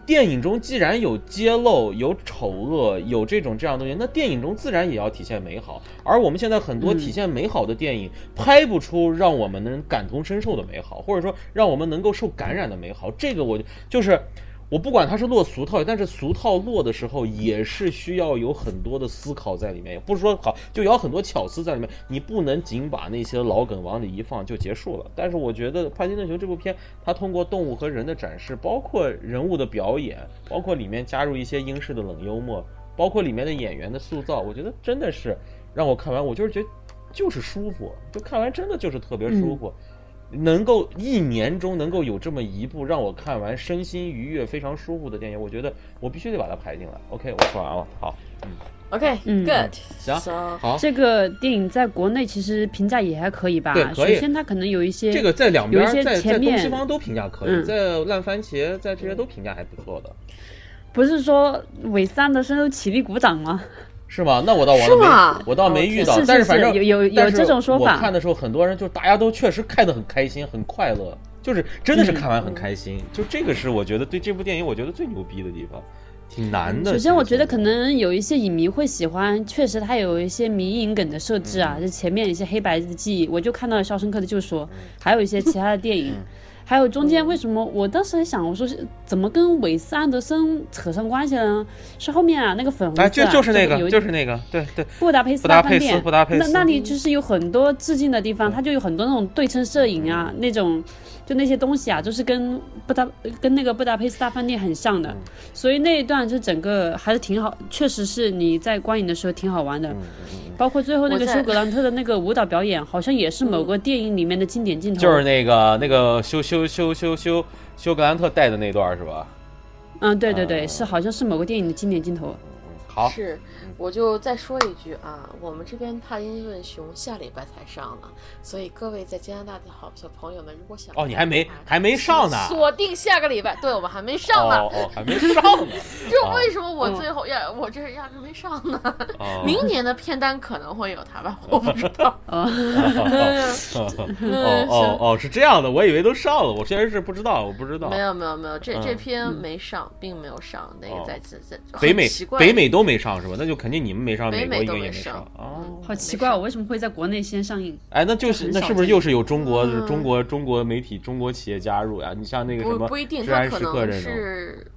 电影中既然有揭露、有丑恶、有这种这样的东西，那电影中自然也要体现美好。而我们现在很多嗯体现美好的电影，拍不出让我们能感同身受的美好，或者说让我们能够受感染的美好。这个我就是。我不管它是落俗套，但是俗套落的时候也是需要有很多的思考在里面，也不是说好就有很多巧思在里面，你不能仅把那些老梗往里一放就结束了。但是我觉得《帕金顿熊》这部片，它通过动物和人的展示，包括人物的表演，包括里面加入一些英式的冷幽默，包括里面的演员的塑造，我觉得真的是让我看完，我就是觉得就是舒服，就看完真的就是特别舒服。能够一年中能够有这么一部让我看完身心愉悦、非常舒服的电影，我觉得我必须得把它排进来。OK，我说完了，好，嗯。OK，嗯。good，行 So- 好，这个电影在国内其实评价也还可以吧？对可以。首先它可能有一些这个在两边有一些在在东前面。西方都评价可以，嗯。在烂番茄在这些都评价还不错的，不是说韦斯安德森都起立鼓掌吗？是吗？那我倒我是倒没我倒没遇到，但是但反正有有有这种说法我看的时候，很多人就大家都确实看得很开心，很快乐，就是真的嗯是看完很开心。就这个是我觉得对这部电影我觉得最牛逼的地方，挺难的。首先，我觉得可能有一些影迷会喜欢，确实它有一些迷影梗的设置嗯啊，就前面一些黑白的记忆，我就看到了《肖申克的救赎》，嗯还有一些其他的电影。还有中间为什么我当时还想，我说是怎么跟韦斯安德森扯上关系了呢？是后面啊那个粉红色、啊，哎，就就是那个有就是那个，对对，布达佩斯布达佩斯大饭店，布达佩斯。那那里就是有很多致敬的地方，它就有很多那种对称摄影啊，那种就那些东西啊，就是跟布达跟那个布达佩斯大饭店很像嗯的，所以那一段就整个还是挺好，确实是你在观影的时候挺好玩嗯的。包括最后那个休格兰特的那个舞蹈表演，好像也是某个电影里面的经典镜头。就是那个那个休休休休休休格兰特带的那段是吧？嗯，对对对，啊是好像是某个电影的经典镜头。好，是，我就再说一句啊，我们这边帕金顿熊下礼拜才上呢，所以各位在加拿大的好小朋友们，如果想哦你还没还没上呢锁定下个礼拜，对我们还没上呢。哦哦，还没上呢。就为什么我最后压我这是压根没上呢？哦明年的片单可能会有它吧，我不知道。哦，哦哦哦，是这样的，我以为都上了，我现在是不知道，我不知道。没有没有没有，这这嗯篇没上，并没有上。那个哦在在在北美奇怪北美都没上是吧？那就肯定你们没上，美美国应都没上该也没上。哦，嗯好奇怪，我为什么会在国内先上映？哎，那就是那是不是又是有中国嗯中国中国媒体中国企业加入呀？你像那个什么不不一定，治他可能安时刻这种，是，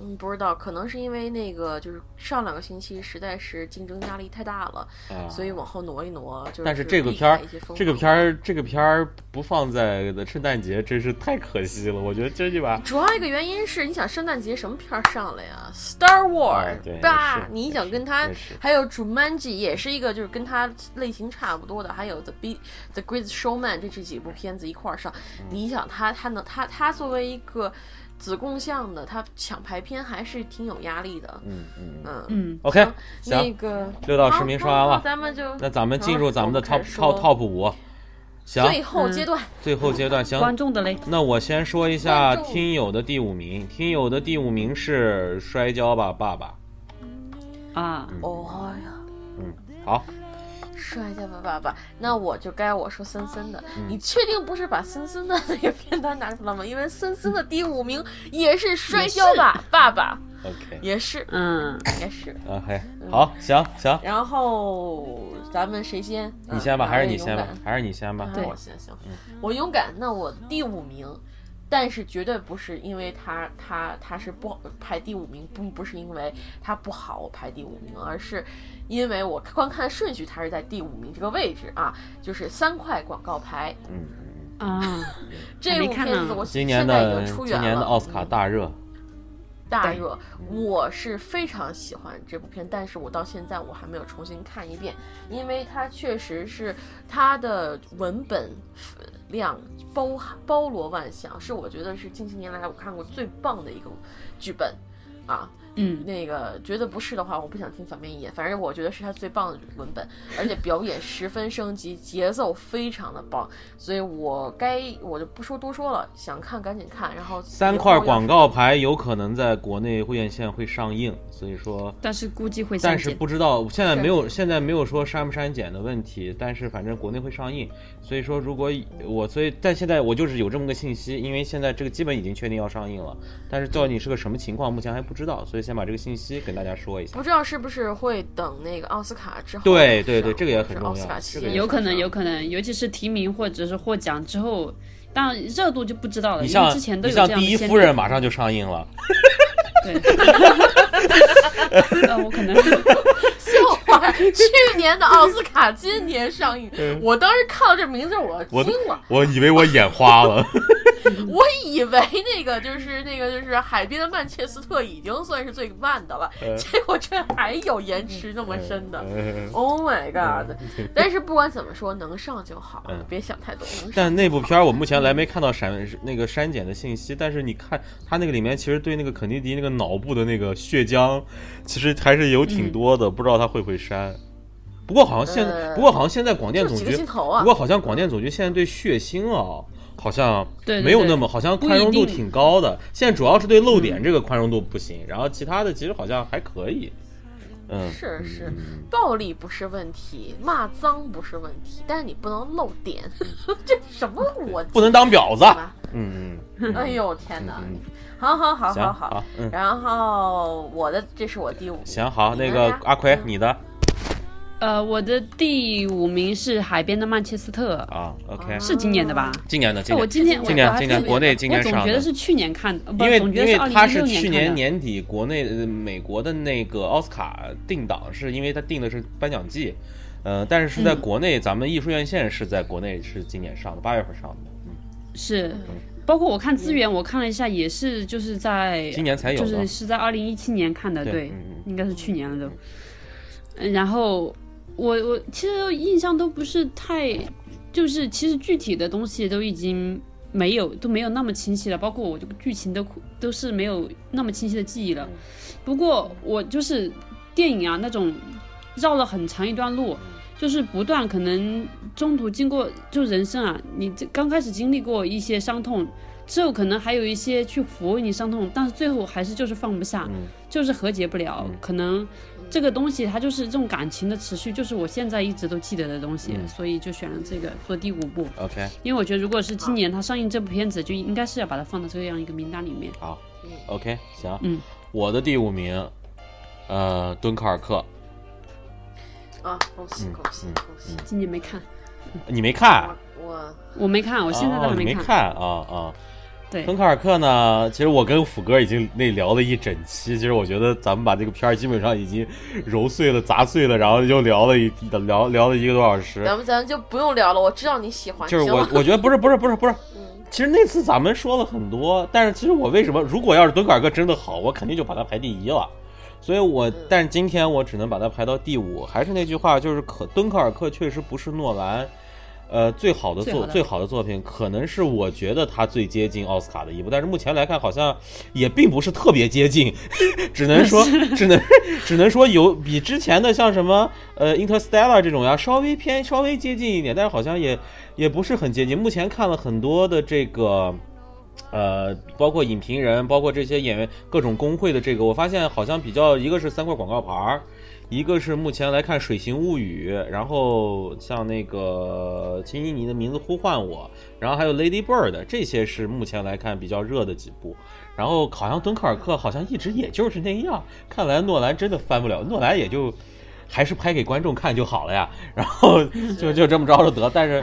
嗯，不知道，可能是因为那个就是上两个星期实在是竞争压力太大了，啊所以往后挪一挪。就是但是这个片儿这个片儿，这个片儿不放在的圣诞节，真是太可惜了。我觉得这就把主要一个原因是，你想圣诞节什么片儿上了呀？Star War，也吧？你想跟他，还有 Jumanji 也是一个就是跟他类型差不多的，还有 The Be The Great Showman 这这几部片子一块儿上，嗯你想他他能他他作为一个子贡像的，他抢排片还是挺有压力的。嗯嗯。嗯。嗯，嗯，，OK，那行，个六到十名说完了那咱们就那咱们进入咱们的 top top top 五，行，最后阶段，最后阶段行，观众的嘞，那我先说一下听友的第五名，听友的第五名是《摔跤吧，爸爸。啊，哦呀。》。嗯好，摔跤吧，爸爸！那我就该我说森森的。嗯你确定不是把森森的那个片段拿出来吗？因为森森的第五名也是摔跤吧，爸爸 OK，也是嗯，也是。啊嘿，好，行行，然后咱们谁先？你先吧，嗯还是你先吧还是你先吧？对我先行。我勇敢，那我第五名。但是绝对不是因为他他他是不好排第五名，并不是因为他不好我排第五名，而是因为我观看顺序他是在第五名这个位置啊，就是三块广告牌。嗯，啊，这部片子我今年现在已的经出远了，今年的奥斯卡大热，对大热，我是非常喜欢这部片，但是我到现在我还没有重新看一遍，因为它确实是它的文本量包包罗万象，是我觉得是近些年来我看过最棒的一个剧本啊。嗯，那个觉得不是的话，我不想听反面意见。反正我觉得是他最棒的文本，而且表演十分升级，节奏非常的棒，所以我该我就不说多说了，想看赶紧看。然后 三块广告牌有可能在国内会院线会上映，所以说，但是估计会但是。不知道现在没有现在没有说删不删减的问题，但是反正国内会上映，所以说如果我所以但现在我就是有这么个信息，因为现在这个基本已经确定要上映了，但是到底是个什么情况，目前还不知道，所以先把这个信息跟大家说一下。不知道是不是会等那个奥斯卡之后对对对这个也很重要奥斯卡期这个也间有可能，有可能，尤其是提名或者是获奖之后，当然热度就不知道了，你像之前都你像有这样的第一夫人马上就上映了，对，呃，我可能 去年的奥斯卡今年上映，我当时看到这名字我我惊了，我以为我眼花了。我以为那个就是那个就是海边的曼彻斯特已经算是最慢的了，结果这还有延迟那么深的。嗯 Oh my god！但是不管怎么说，能上就好别想太多。但那部片儿我目前来没看到删那个删减的信息，但是你看它那个里面其实对那个肯尼迪那个脑部的那个血浆，其实还是有挺多的，不知道他会不会删。不过好像现，呃不过好像现在广电总局，不过好像广电总局现在对血腥啊，好像没有那么，好像宽容度挺高的。现在主要是对漏点这个宽容度不行，然后其他的其实好像还可以。嗯，是是嗯，暴力不是问题，骂脏不是问题，但是你不能漏点，这什么逻辑？不能当婊子。嗯嗯 哎呦天哪！嗯，好好好行好好，嗯，然后我的这是我第五，行好，那个阿奎嗯你的呃，我的第五名是《海边的曼彻斯特》，啊，OK，是今年的吧？今年的今年。哎我今天今年今年国内今年我总觉得是去年看因为因为它是去。年年底国内呃美国的那个奥斯卡定档，是因为它定的是颁奖季，呃，但是是在嗯国内，咱们艺术院线是在国内是今年上的，八月份上的，嗯，是，包括我看资源，我看了一下，也是就是在今年才有是是在二零一七年看的，对，对嗯嗯。应该是去年了都。嗯然后我我其实印象都不是太，就是其实具体的东西都已经没有都没有那么清晰了，包括我这个剧情都都是没有那么清晰的记忆了。不过我就是电影啊那种绕了很长一段路。就是不断可能中途经过就人生啊，你这刚开始经历过一些伤痛，之后可能还有一些去抚慰你伤痛，但是最后还是就是放不下，嗯就是和解不了。可能这个东西它就是这种感情的持续，就是我现在一直都记得的东西，嗯所以就选了这个做第五部。，OK，因为我觉得如果是今年它上映这部片子，就应该是要把它放到这样一个名单里面。好，OK，行，嗯，我的第五名，呃，敦刻尔克，啊，恭喜嗯恭喜嗯恭喜！今年没看，你没看？我我我没看，我现在都还没看。看啊啊。对敦刻尔克呢，其实我跟虎哥已经那聊了一整期，其实我觉得咱们把这个片儿基本上已经揉碎了、砸碎了，然后又聊了一聊聊了一个多小时。咱们咱就不用聊了，我知道你喜欢，就是，我我觉得不是不是不是不是，嗯其实那次咱们说了很多，但是其实我为什么如果要是敦刻尔克真的好，我肯定就把它排第一了。所以我，但是今天我只能把它排到第五。还是那句话，就是可敦刻尔克确实不是诺兰，呃，最好的作最好的作品，可能是我觉得他最接近奥斯卡的一部，但是目前来看好像也并不是特别接近，只能说 只能只能说有比之前的像什么呃 Interstellar 这种呀稍微偏稍微接近一点，但是好像也也不是很接近。目前看了很多的这个。呃，包括影评人，包括这些演员，各种工会的这个，我发现好像比较，一个是三块广告牌儿，一个是目前来看《水形物语》，然后像那个《请以你的名字呼唤我》，然后还有《Lady Bird》，这些是目前来看比较热的几部。然后好像敦刻尔克好像一直也就是那样，看来诺兰真的翻不了，诺兰也就还是拍给观众看就好了呀。然后就 就这么着就得，但是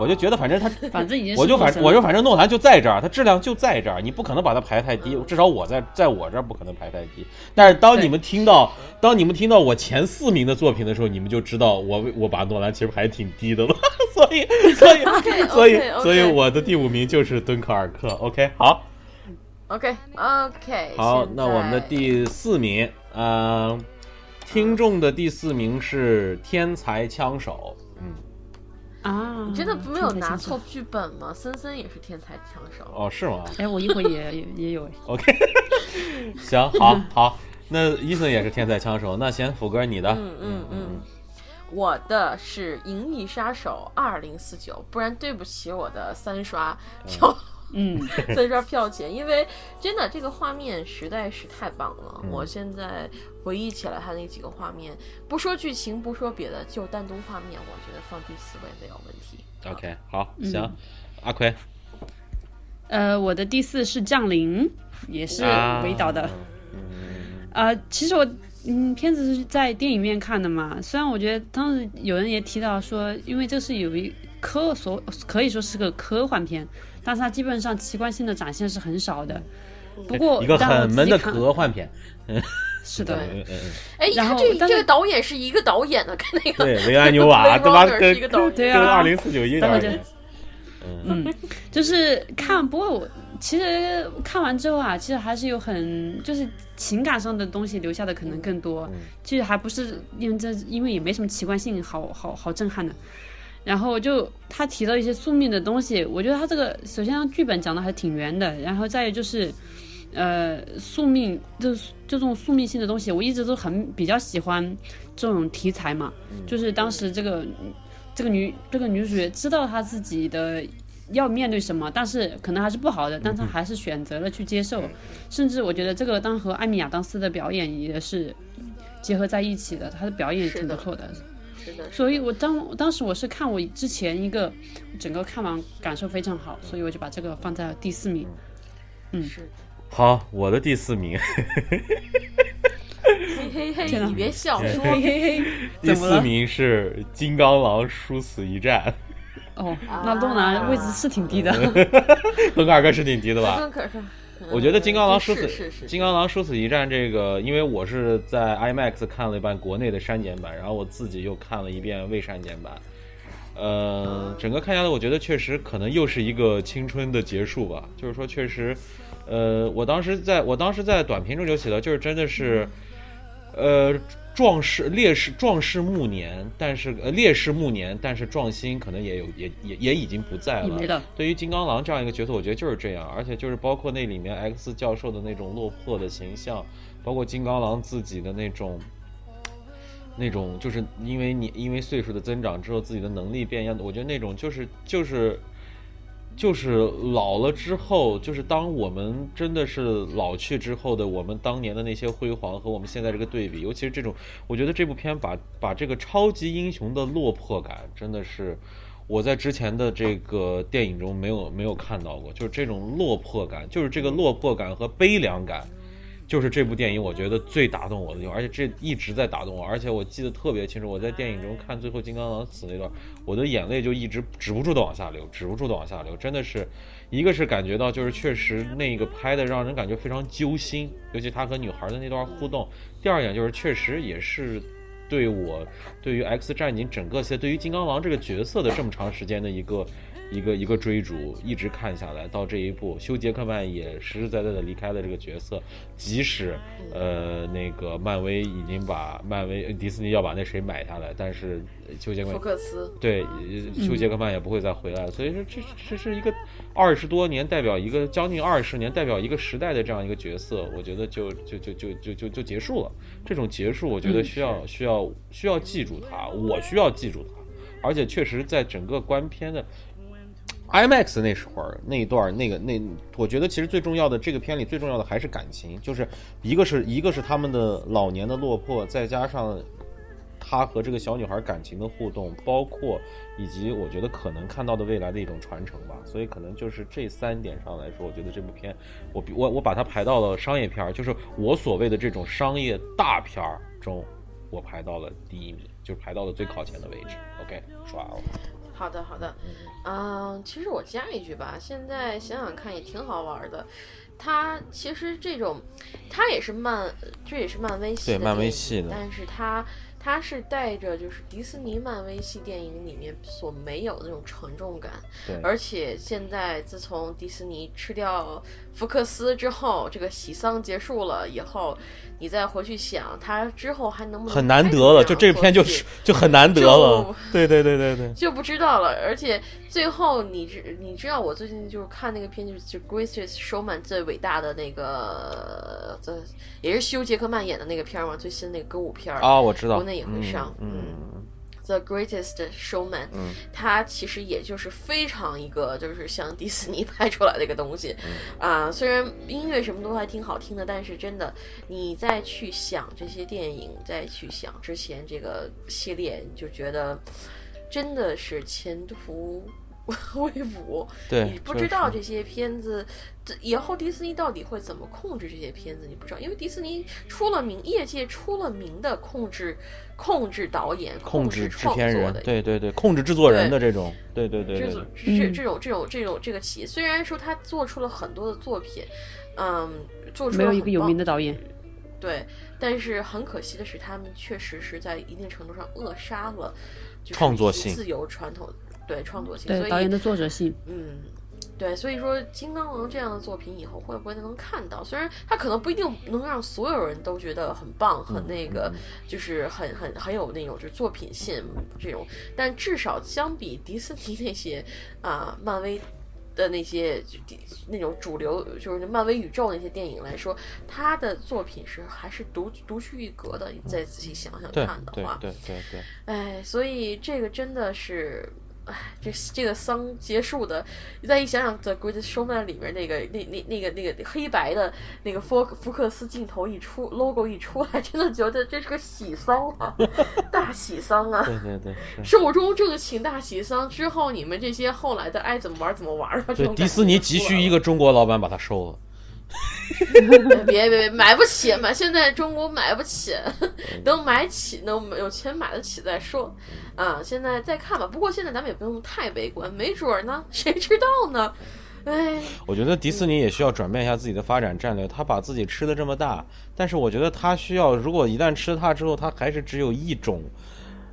我就觉得反正他 反正已经我就反诺神了。我就反正诺兰就在这儿，它质量就在这儿，你不可能把它排太低，至少我在在我这儿不可能排太低。但是当你们听到当你们听到我前四名的作品的时候，你们就知道我我把诺兰其实排挺低的了，所以所以所以所以我的第五名就是敦刻尔克。OK，好，OK OK，好，那我们的第四名，呃，听众的第四名是天才枪手，嗯，啊，你真的没有拿错剧本吗？森森也是天才枪手，哦，是吗？哎，我一会儿也也 也有。哎。OK，行，好好，那伊森也是天才枪手，那先虎哥你的，嗯嗯嗯，我的是《银翼杀手二零四九》，不然对不起我的三刷票。嗯，三刷票钱，因为真的这个画面实在是太棒了。嗯我现在回忆起来他那几个画面，不说剧情，不说别的，就单独画面，我觉得放第四位没有问题。OK，好，行，阿奎呃，我的第四是《降临》，也是啊韦导的。嗯呃，其实我嗯，片子是在电影院看的嘛。虽然我觉得当时有人也提到说，因为这是有一科所可以说是个科幻片，但是它基本上奇观性的展现是很少的。不过一个很闷的科幻片，是的，嗯嗯嗯，哎，然后这这个导演是一个导演的，跟那个对，维安纽瓦，他妈 Blade Runner 跟是一个导对啊。跟二零四九一导演，嗯。就就是看，不过我其实看完之后啊，其实还是有很就是情感上的东西留下的可能更多。其实还不是因为这，因为也没什么奇观性，好好好震撼的。然后就他提到一些宿命的东西，我觉得他这个首先剧本讲的还挺圆的，然后再有就是，呃，宿命就是这种宿命性的东西，我一直都很比较喜欢这种题材嘛。就是当时这个这个女这个女主角知道她自己的要面对什么，但是可能还是不好的，但她还是选择了去接受。甚至我觉得这个当和艾米亚当斯的表演也是结合在一起的，她的表演也挺不错的。是的，所以我当当时我是看我之前一个整个看完感受非常好，所以我就把这个放在了第四名。嗯。好，我的第四名，嘿嘿嘿，你别笑，说嘿嘿嘿，第？四名是《金刚狼：殊死一战哦，那东南位置是挺低的。》，跟二哥是挺低的吧？跟可是，我觉得《金刚狼：殊死金刚狼：殊死一战》这个，因为我是在 IMAX 看了一版国内的删减版，然后我自己又看了一遍未删减版。呃，整个看下来，我觉得确实可能又是一个青春的结束吧。就是说，确实，呃，我当时在我当时在短评中就写到，就是真的是，呃，壮士烈士壮士暮年，但是呃烈士暮年，但是壮心可能也有也也也已经不在了。对于金刚狼这样一个角色，我觉得就是这样，而且就是包括那里面 X 教授的那种落魄的形象，包括金刚狼自己的那种。那种就是因为你因为岁数的增长之后，自己的能力变样，我觉得那种就是就是就是老了之后，就是当我们真的是老去之后的我们当年的那些辉煌和我们现在这个对比，尤其是这种，我觉得这部片把把这个超级英雄的落魄感真的是。我在之前的这个电影中没有没有看到过，就是这种落魄感，就是这个落魄感和悲凉感，就是这部电影我觉得最打动我的地方，而且这一直在打动我，而且我记得特别清楚，我在电影中看最后金刚狼死那段，我的眼泪就一直止不住的往下流，止不住的往下流，真的是，一个是感觉到就是确实那个拍的让人感觉非常揪心，尤其他和女孩的那段互动，第二点就是确实也是。对我对于 X 战警整个系，对于金刚狼这个角色的这么长时间的一个一个一个追逐，一直看下来到这一步，休·杰克曼也实实在在的离开了这个角色，即使呃那个漫威已经把漫威迪士尼要把那谁买下来，但是休·杰克曼福克斯，对，呃休·杰克曼也不会再回来了。所以说，这这是一个二十多年代表一个将近二十年代表一个时代的这样一个角色，我觉得就就就就就就就结束了。这种结束，我觉得需要、需要需要记住它，我需要记住它，而且确实在整个观片的。IMAX 那时会儿那一段那个那，我觉得其实最重要的这个片里最重要的还是感情，就是一个是一个是他们的老年的落魄，再加上他和这个小女孩感情的互动，包括以及我觉得可能看到的未来的一种传承吧。所以可能就是这三点上来说，我觉得这部片，我比我我把它排到了商业片儿，就是我所谓的这种商业大片儿中，我排到了第一名，就排到了最靠前的位置。OK，说完了。好的，好的，嗯、其实我加一句吧，现在想想看也挺好玩的。它其实这种，它也是漫，这也是漫威系的对漫威系的但是它它是带着就是迪士尼、漫威系电影里面所没有的那种沉重感，对。而且现在自从迪士尼吃掉福克斯之后，这个喜丧结束了以后，你再回去想，他之后还能不能很难得了，就这片就是就很难得了。对对对对对，就不知道了。而且最后你知你知道，我最近就是看那个片，就是就 Greatest Showman 最伟大的那个，这也是休·杰克曼演的那个片儿嘛，最新那个歌舞片儿啊，我知道，国内也会上嗯嗯 The Greatest Showman，、嗯。它其实也就是非常一个就是像迪士尼拍出来的一个东西，啊、虽然音乐什么都还挺好听的，但是真的你再去想这些电影，再去想之前这个系列，你就觉得真的是前途 未卜。对，你不知道这些片子，这以后迪士尼到底会怎么控制这些片子，你不知道，因为迪士尼出了名，业界出了名的控制、控制导演、控制制制片人创作的，对对对，控制制作人的这种，对对对这对这这种这种这种这个企业，虽然说他做出了很多的作品，嗯，做出没有一个有名的导演。对，但是很可惜的是，他们确实是在一定程度上扼杀了就是创作性一些自由传统对创作性，对导演的作者性，嗯，对，所以说《金刚狼》这样的作品以后会不会能看到？虽然它可能不一定能让所有人都觉得很棒、很那个，就是很很很有那种就是作品性这种，但至少相比迪士尼那些啊、漫威。的那些就迪那种主流就是漫威宇宙那些电影来说，他的作品是还是独独具一格的。你再仔细想想看的话，对对对，哎，所以这个真的是，哎，这这个丧结束的，你再一想想《The Greatest Showman》里面那个那那那个那个黑白的那个福福克斯镜头一出，logo 一出来，真的觉得这是个喜丧啊，大喜丧啊！对对对。寿终正寝大喜丧之后，你们这些后来的爱怎么玩怎么玩啊！这对，种迪士尼急需一个中国老板把它收了。别别别，买不起，买现在中国买不起，等买起，等有钱买得起再说。啊，现在再看吧。不过现在咱们也不用太悲观，没准儿呢，谁知道呢？哎，我觉得迪士尼也需要转变一下自己的发展战略。他把自己吃的这么大，但是我觉得他需要，如果一旦吃它之后，他还是只有一种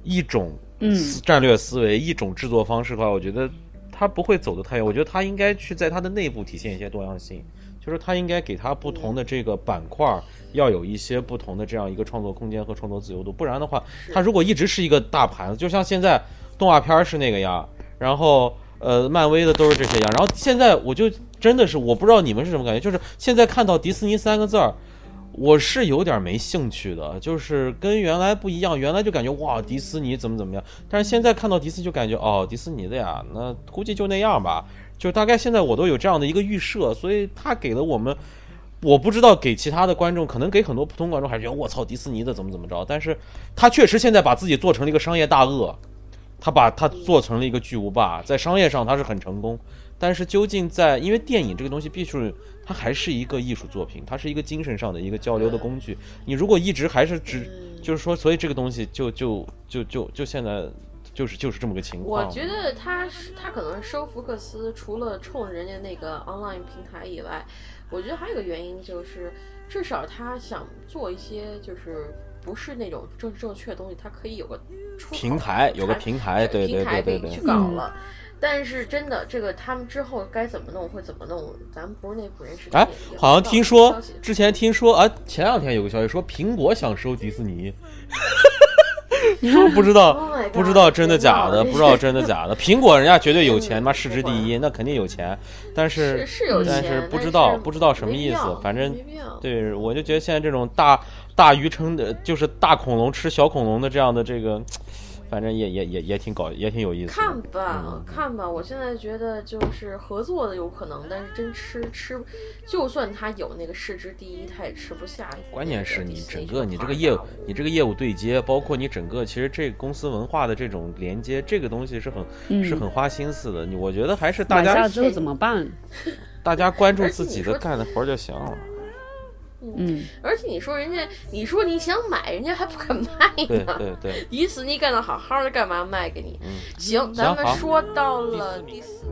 一种嗯战略思维、一种制作方式的话，我觉得他不会走得太远。我觉得他应该去在他的内部体现一些多样性，就是他应该给他不同的这个板块要有一些不同的这样一个创作空间和创作自由度。不然的话，他如果一直是一个大盘子，就像现在动画片儿是那个样，然后。呃，漫威的都是这些样，然后现在我就真的是我不知道你们是什么感觉，就是现在看到迪士尼三个字儿，我是有点没兴趣的，就是跟原来不一样，原来就感觉哇迪士尼怎么怎么样，但是现在看到迪士尼就感觉哦迪士尼的呀，那估计就那样吧，就大概现在我都有这样的一个预设，所以他给了我们。我不知道给其他的观众，可能给很多普通观众还是觉得我操迪士尼的怎么怎么着，但是他确实现在把自己做成了一个商业大鳄，他把它做成了一个巨无霸，在商业上他是很成功，但是究竟在因为电影这个东西，必须它还是一个艺术作品，它是一个精神上的一个交流的工具。你如果一直还是只就是说，所以这个东西就就就就就现在就是就是这么个情况。我觉得他是他可能收福克斯，除了冲人家那个 online 平台以外，我觉得还有一个原因就是，至少他想做一些就是。不是那种正正确的东西，他可以有个出平台，有个平台，对对平台对对对去。搞了。但是真的，这个他们之后该怎么弄会怎么弄，咱们不是内部人士。哎，好像听说之前听说啊，前两天有个消息说苹果想收迪士尼，说不知道 Oh god，不知道真的假的，不知道真的假的。苹果人家绝对有钱妈，市值第一，那肯定有钱，但是是是有钱，但是不知道不知道什么意思反正对我就觉得现在这种大大鱼撑的，就是大恐龙吃小恐龙的这样的这个，反正也也也也挺搞，也挺有意思。看吧，嗯看吧，我现在觉得就是合作的有可能，但是真吃吃，就算他有那个市值第一，他也吃不下。关键是你整个你这个业业务，你这个业务对接，包括你整个其实这个公司文化的这种连接，这个东西是很、嗯是很花心思的。你我觉得还是大买下家之后怎么办？大家关注自己的干的活儿就行了。嗯，而且你说人家，你说你想买，人家还不肯卖呢。对对，迪士尼干的好好的，干嘛卖给你？嗯，行，咱们说到了第四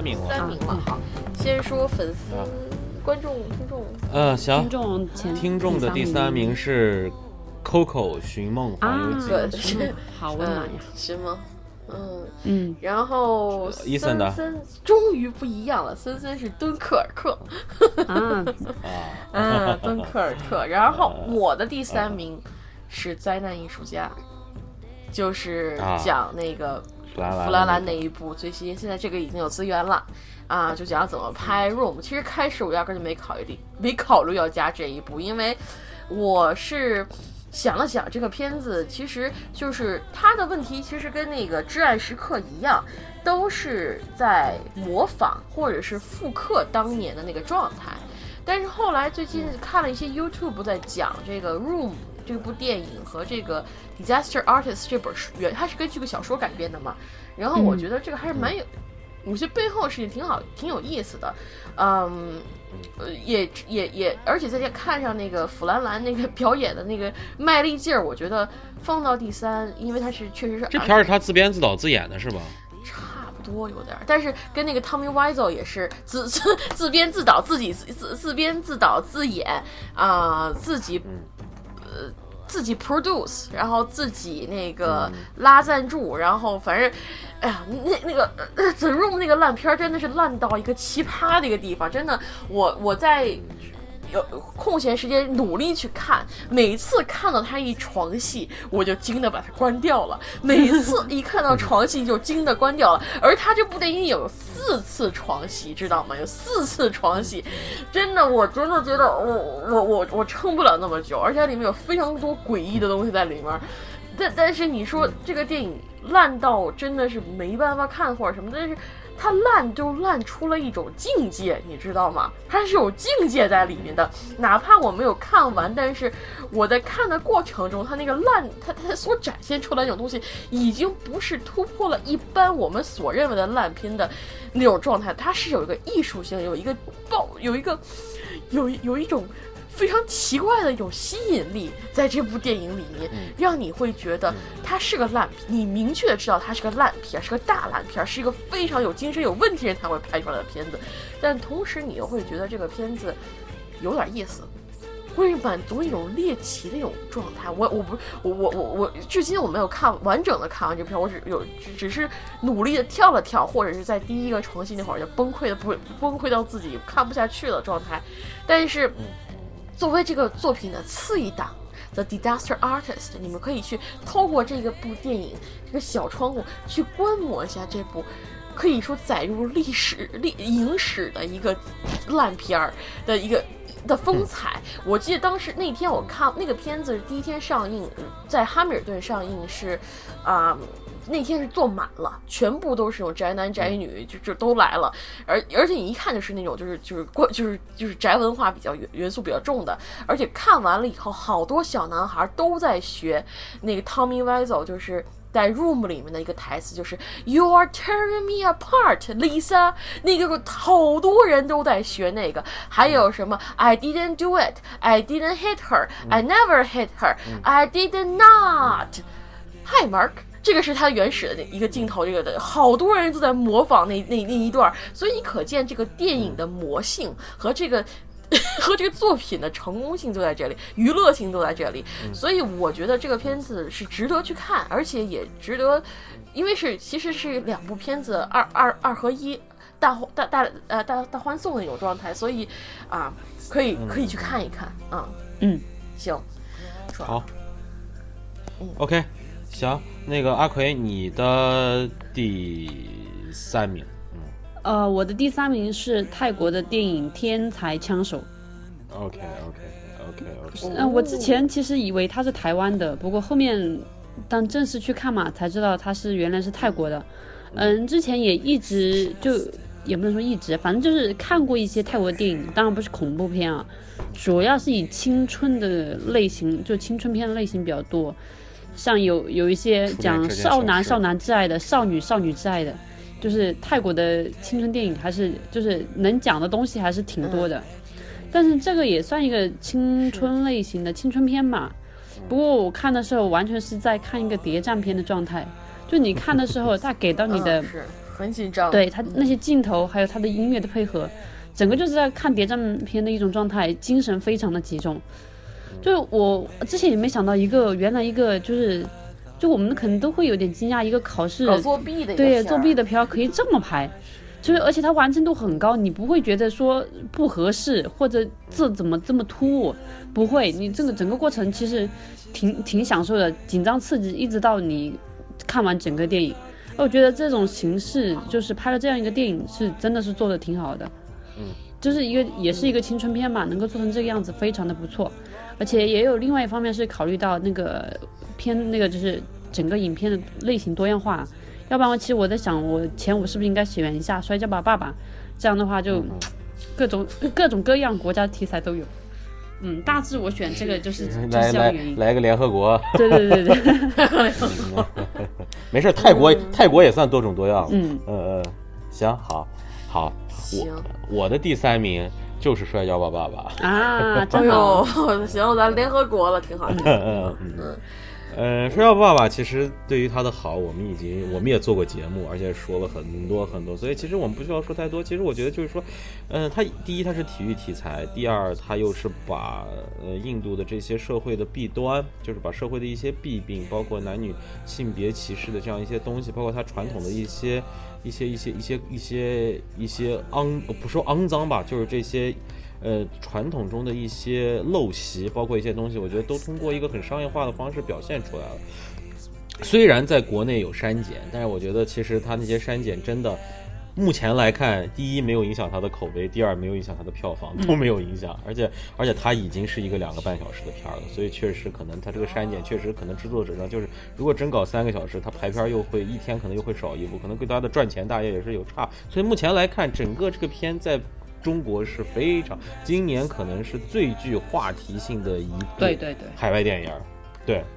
三名了。三名了。好，先说粉丝、观众、听众。呃，行。听，众前听众的第三名是 Coco 寻梦环游啊记。对，好温暖呀。嗯，是吗？嗯，嗯，然后伊森的森森终于不一样了，森森是敦刻尔克，啊，嗯，敦刻尔克。然后我的第三名是灾难艺术家，就是啊。讲那个弗兰兰那一部最新，现在这个已经有资源了。啊，就讲怎么拍 Room。其实开始我压根就没考虑，没考虑要加这一部，因为我是想了想，这个片子其实就是它的问题，其实跟那个《至暗时刻》一样，都是在模仿或者是复刻当年的那个状态。但是后来最近看了一些 YouTube 在讲这个《Room》这部电影和这个《Disaster Artist》这本书，原它是根据个小说改编的嘛。然后我觉得这个还是蛮有，有些背后的事情挺好，挺有意思的。嗯，呃，也也也，而且再加看上那个弗兰兰那个 表演的那个卖力劲儿，我觉得放到第三，因为他是确实是这片儿是他自编自导自演的是吧？差不多有点儿，但是跟那个 Tommy Wiseau 也是自自自编自导自己自自自编自导自演啊、自己呃自己 produce，然后自己那个拉赞助，然后反正。哎呀，那那个呃 The Room 那个烂片儿真的是烂到一个奇葩的一个地方，真的，我我在有空闲时间努力去看，每次看到他一床戏，我就惊的把它关掉了。每次一看到床戏就惊的关掉了。而他这部电影有四次床戏，知道吗？有四次床戏，真的，我真的觉得我我我我撑不了那么久，而且里面有非常多诡异的东西在里面。但但是你说这个电影烂到真的是没办法看或者什么，但是它烂就烂出了一种境界，你知道吗？它是有境界在里面的。哪怕我没有看完，但是我在看的过程中，它那个烂，它它所展现出来那种东西，已经不是突破了一般我们所认为的烂片的那种状态，它是有一个艺术性，有一个爆，有一个有有一种。非常奇怪的一种吸引力，在这部电影里面，让你会觉得它是个烂片，你明确的知道它是个烂片，是个大烂片，是一个非常有精神有问题人才会拍出来的片子。但同时，你又会觉得这个片子有点意思，会满足一种猎奇的一种状态。我我不我我我我至今我没有看完整的看完这片，我只有只只是努力的跳了跳，或者是在第一个床戏那会儿就崩溃的不崩溃到自己看不下去的状态。但是作为这个作品的次一档。The Disaster Artist，你们可以去透过这个部电影这个小窗户去观摩一下这部可以说载入历史历影史的一个烂片儿的一个的风采。我记得当时那天我看那个片子第一天上映，在哈密尔顿上映是，啊、那天是坐满了，全部都是那种宅男宅女，就就都来了，而而且你一看就是那种就是就是过就是就是宅文化比较元元素比较重的，而且看完了以后，好多小男孩都在学那个 Tommy Wiseau，就是。在 Room 里面的一个台词就是 "You are tearing me apart, Lisa"，那个好多人都在学那个，还有什么 "I didn't do it, I didn't hit her, I never hit her, I did not"。Hi Mark，这个是他原始的一个镜头，这个的好多人都在模仿那那那一段，所以你可见这个电影的魔性和这个。和这个作品的成功性就在这里，娱乐性都在这里，所以我觉得这个片子是值得去看，而且也值得，因为是其实是两部片子二二二合一大大大呃大大欢送的那种状态，所以啊，可以可以去看一看啊，嗯，行，好。嗯，OK，行，那个阿奎，你的第三名，嗯呃，我的第三名是泰国的电影《天才枪手》。OK OK OK OK，嗯、我之前其实以为他是台湾的，不过后面当正式去看嘛，才知道他是原来是泰国的。嗯，之前也一直就也不能说一直，反正就是看过一些泰国电影，当然不是恐怖片啊，主要是以青春的类型，就青春片的类型比较多。像有有一些讲少男少男挚爱的，少女少女挚爱的，就是泰国的青春电影还是就是能讲的东西还是挺多的。但是这个也算一个青春类型的青春片吧。不过我看的时候完全是在看一个谍战片的状态，就你看的时候，他给到你的嗯是很紧张。对他那些镜头，还有他的音乐的配合，整个就是在看谍战片的一种状态，精神非常的集中。就是我之前也没想到，一个原来一个就是，就我们可能都会有点惊讶，一个考试搞作弊的对作弊的片儿可以这么拍，就是而且它完成度很高，你不会觉得说不合适或者字怎么这么突兀，不会，你这个整个过程其实挺挺享受的，紧张刺激，一直到你看完整个电影。我觉得这种形式就是拍了这样一个电影，是真的是做的挺好的。嗯，就是一个也是一个青春片嘛，能够做成这个样子，非常的不错。而且也有另外一方面是考虑到那个片那个就是整个影片的类型多样化，要不然其实我在想，我前五是不是应该选一下《摔跤吧，爸爸》？这样的话就各种各种各样国家题材都有。嗯，大致我选这个就是就是来来这样的原因。来个联合国，对对对对对 没事，泰国泰国也算多种多样。嗯，呃呃，行，好，好，行我我的第三名就是《摔跤吧，爸爸》。啊，哎真好。呦，行，咱联合国了，挺好。嗯嗯嗯。呃，摔跤吧爸爸其实对于他的好，我们已经我们也做过节目，而且说了很多很多，所以其实我们不需要说太多。其实我觉得就是说，嗯、他第一他是体育题材，第二他又是把呃印度的这些社会的弊端，就是把社会的一些弊病，包括男女性别歧视的这样一些东西，包括他传统的一些一些一些一些一些一些肮不说肮脏吧，就是这些。呃，传统中的一些陋习，包括一些东西，我觉得都通过一个很商业化的方式表现出来了。虽然在国内有删减，但是我觉得其实他那些删减真的，目前来看，第一没有影响它的口碑，第二没有影响它的票房，都没有影响。而且而且它已经是一个两个半小时的片儿了，所以确实可能它这个删减确实可能制作者上就是，如果真搞三个小时，它排片儿又会一天可能又会少一部，可能对它的赚钱大约也是有差。所以目前来看，整个这个片在。中国是非常，今年可能是最具话题性的一部对对对，海外电影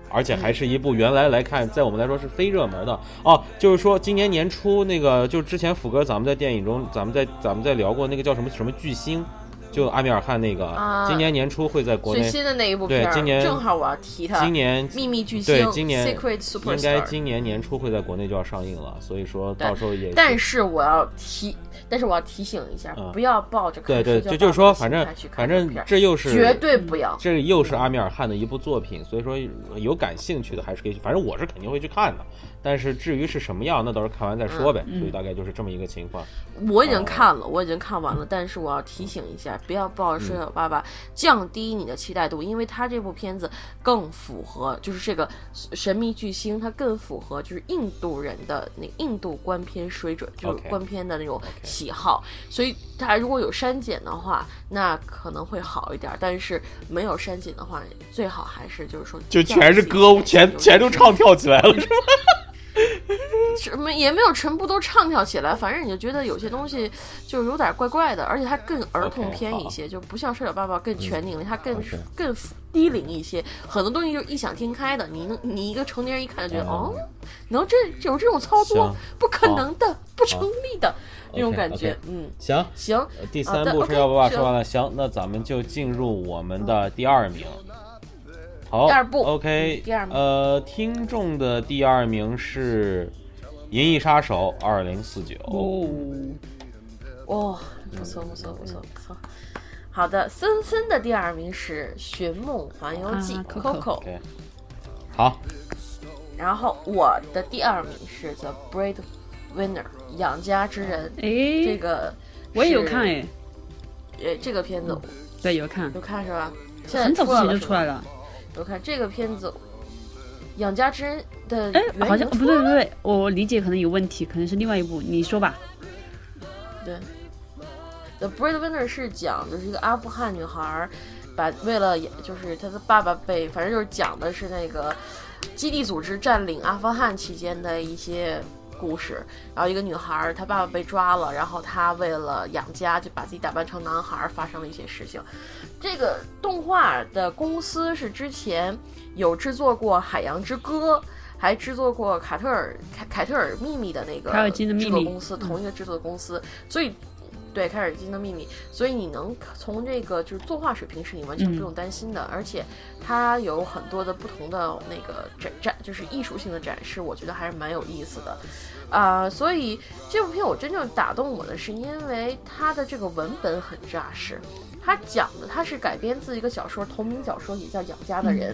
而且还是一部原来来看，在我们来说是非热门的哦。就是说，今年年初那个，就是之前福哥咱们在电影中，咱们在咱们在聊过那个叫什么什么巨星，就阿米尔汗那个，啊今年年初会在国内，最新的那一部片，对今年正好我要提它。今年秘密巨星对今年 Secret 应该。今年年初会在国内就要上映了，所以说到时候也但是我要提，但是我要提醒一下，嗯不要抱着对对，就就是说，反正反正这又是绝对不要。这又是阿米尔汗的一部作品，所以说有感兴趣的还是可以去，反正我是肯定会去看的。但是至于是什么样，那到时候看完再说呗。所以大概就是这么一个情况。我已经看了，我已经看完了，但是我要提醒一下，不要抱着睡觉爸爸降低你的期待度，因为他这部片子更符合，就是这个神秘巨星，他更符合就是印度人的那印度观片水准，就是 OK 观片的那种喜好。所以他如果有删减的话，那可能会好一点，但是没有删减的话，最好还是就是说就全是歌，全全都唱跳起来了，是吧？什么也没有全部都唱跳起来，反正你就觉得有些东西就有点怪怪的，而且它更儿童片一些就不像《摔跤爸爸》更全龄了，它更更低龄一些，很多东西就是异想天开的。你能你一个成年人一看就觉得，哦，能这有这种操作，不可能的，不成立的这种感觉。嗯，行，行，呃第三部《摔跤爸爸》说完了，行，那咱们就进入我们的第二名。好，第二部。OK，嗯第二名呃，听众的第二名是《银翼杀手二零四九》。哦，哦，不错不错不错不错。好的，森森的第二名是《寻梦环游记啊 Coco 好，然后我的第二名是 The Breadwinner 养家之人，这，个我也有看诶，呃，这个片子对，有看，有看是吧？现在很早之前就出来了出来了。是吧。有看这个片子，养家之恩的哎，好像不对不对，我理解可能有问题，可能是另外一部，你说吧。对，The Breadwinner 是讲就是一个阿富汗女孩儿，把为了就是她的爸爸被，反正就是讲的是那个基地组织占领阿富汗期间的一些故事。然后一个女孩儿，她爸爸被抓了，然后她为了养家，就把自己打扮成男孩儿，发生了一些事情。这个动画的公司是之前有制作过《海洋之歌》。还制作过卡特尔凯凯特尔秘密的那个凯尔金的秘密制作公司，同一个制作公司，所以对凯尔金的秘密，所以你能从这个就是作画水平是你完全不用担心的，而且它有很多的不同的那个展展，就是艺术性的展示，我觉得还是蛮有意思的。啊、所以这部片我真正打动我的是因为它的这个文本很扎实，它讲的他是改编自一个小说，同名小说也叫《养家的人》。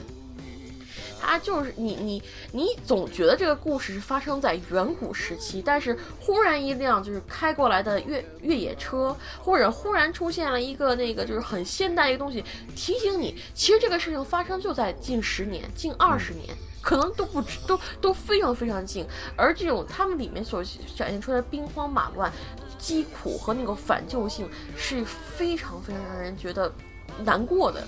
他就是你你你总觉得这个故事是发生在远古时期，但是忽然一辆就是开过来的越越野车，或者忽然出现了一个那个就是很现代一个东西，提醒你，其实这个事情发生就在近十年、近二十年。可能都不止，都都非常非常近，而这种他们里面所展现出来的兵荒马乱、疾苦和那个反救性是非常非常让人觉得难过的。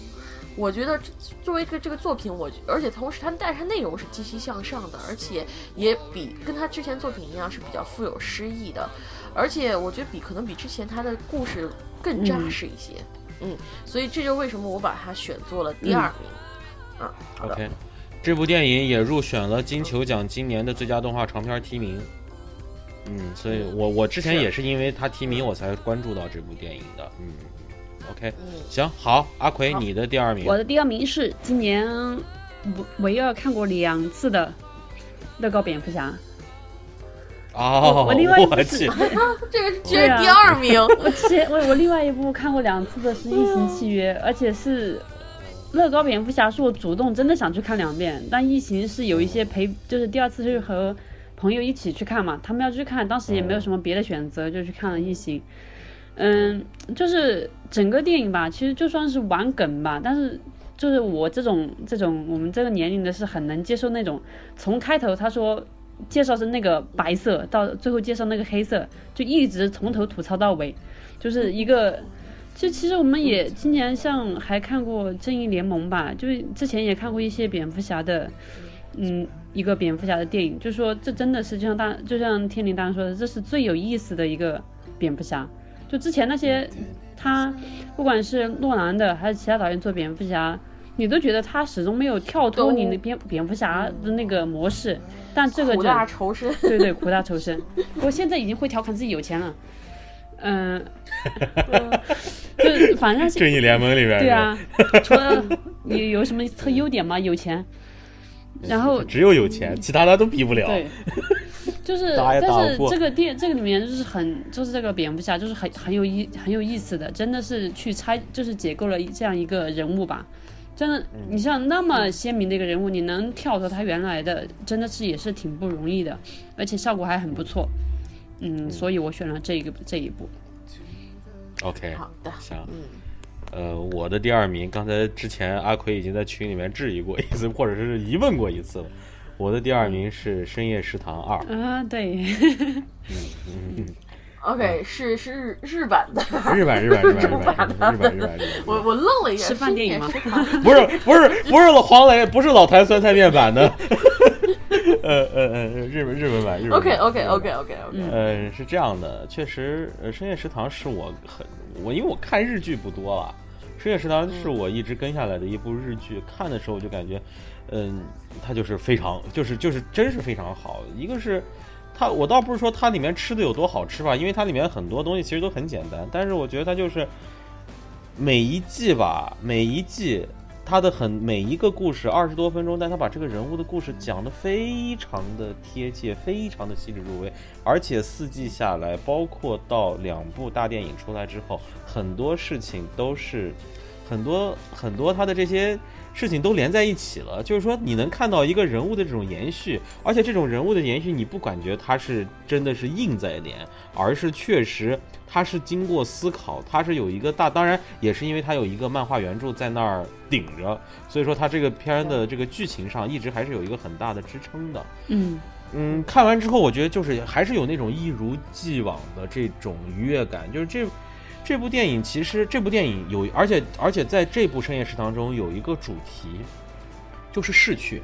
我觉得这作为这个这个作品，我而且同时它但是它内容是积极向上的，而且也比跟他之前作品一样是比较富有诗意的，而且我觉得比可能比之前他的故事更扎实一些。嗯所以这就为什么我把它选做了第二名。啊，好的 OK，这部电影也入选了金球奖今年的最佳动画长片提名。嗯，所以我我之前也是因为他提名我才关注到这部电影的。嗯，OK，嗯，行，好，阿奎，你的第二名。我的第二名是今年唯唯二看过两次的《乐高蝙蝠侠》。哦，我另外一部我是去 这个居对啊然第二名，我之前我我另外一部看过两次的是《异形契约》，而且是乐高蝙蝠侠是我主动真的想去看两遍，但异形是有一些陪，就是第二次是和朋友一起去看嘛，他们要去看，当时也没有什么别的选择，就去看了异形。嗯，就是整个电影吧，其实就算是玩梗吧，但是就是我这种这种我们这个年龄的是很能接受那种从开头他说介绍是那个白色，到最后介绍那个黑色，就一直从头吐槽到尾，就是一个。就其实我们也今年像还看过《正义联盟》吧，就是之前也看过一些蝙蝠侠的，嗯，一个蝙蝠侠的电影，就说这真的是就像大就像天灵大人说的，这是最有意思的一个蝙蝠侠。就之前那些他不管是诺兰的还是其他导演做蝙蝠侠，你都觉得他始终没有跳脱你那蝙蝙蝠侠的那个模式，但这个苦就大仇深。对对，苦大仇深。我现在已经会调侃自己有钱了，嗯、就反正是正义联盟里边对啊，除了你有什么特优点吗？有钱，然后只有有钱，其他的都比不了。对，就是，打打但是这个电这个里面就是很，就是这个蝙蝠侠就是很很有意很有意思的，真的是去拆，就是解构了这样一个人物吧。真的，嗯你像那么鲜明的一个人物，你能跳脱他原来的，真的是也是挺不容易的，而且效果还很不错。嗯，所以我选了这一个这一部。OK，好的，行。嗯，呃，我的第二名，刚才之前阿奎已经在群里面质疑过一次，或者是疑问过一次了。我的第二名是《深夜食堂二》啊，对，嗯，OK，是是日日版的，日版日版日版日版日版日，我我愣了一下，吃饭电影吗？不是不是不是老黄磊，不是老坛酸菜面版的，呃呃呃，日本日本版日本，OK OK OK OK OK，呃，是这样的，确实，呃，《深夜食堂》是我很我因为我看日剧不多了，深夜食堂是我一直跟下来的一部日剧，看的时候就感觉，嗯，它就是非常，就是就是真是非常好。一个是它，我倒不是说它里面吃的有多好吃吧，因为它里面很多东西其实都很简单，但是我觉得它就是每一季吧，每一季。他的很每一个故事二十多分钟，但他把这个人物的故事讲得非常的贴切，非常的细致入微，而且四季下来，包括到两部大电影出来之后，很多事情都是很多很多他的这些事情都连在一起了。就是说，你能看到一个人物的这种延续，而且这种人物的延续，你不感觉他是真的是硬在脸，而是确实他是经过思考，他是有一个大，当然也是因为他有一个漫画原著在那儿顶着，所以说他这个片的这个剧情上一直还是有一个很大的支撑的。嗯，嗯，看完之后，我觉得就是还是有那种一如既往的这种愉悦感。就是这这部电影，其实这部电影有，而且而且在这部深夜食堂中有一个主题，就是逝去，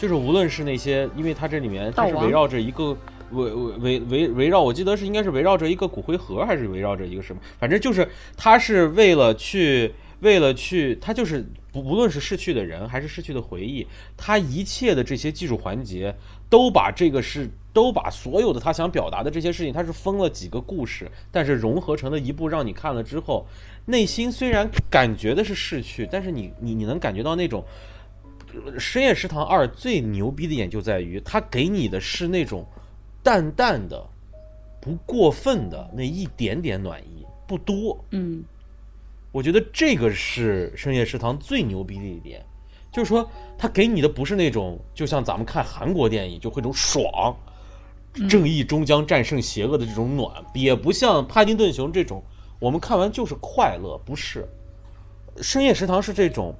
就是无论是那些，因为它这里面它是围绕着一个。围围围围绕，我记得是应该是围绕着一个骨灰盒，还是围绕着一个什么？反正就是他是为了去，为了去，他就是不无论是逝去的人还是逝去的回忆，他一切的这些技术环节都把这个是都把所有的他想表达的这些事情，他是分了几个故事，但是融合成了一部，让你看了之后，内心虽然感觉的是逝去，但是你你你能感觉到那种。深夜食堂二最牛逼的点就在于，它给你的是那种淡淡的、不过分的那一点点暖意，不多。嗯我觉得这个是深夜食堂最牛逼的一点，就是说他给你的不是那种就像咱们看韩国电影就会那种爽，正义终将战胜邪恶的这种暖，也不像帕丁顿熊这种我们看完就是快乐，不是。深夜食堂是这种，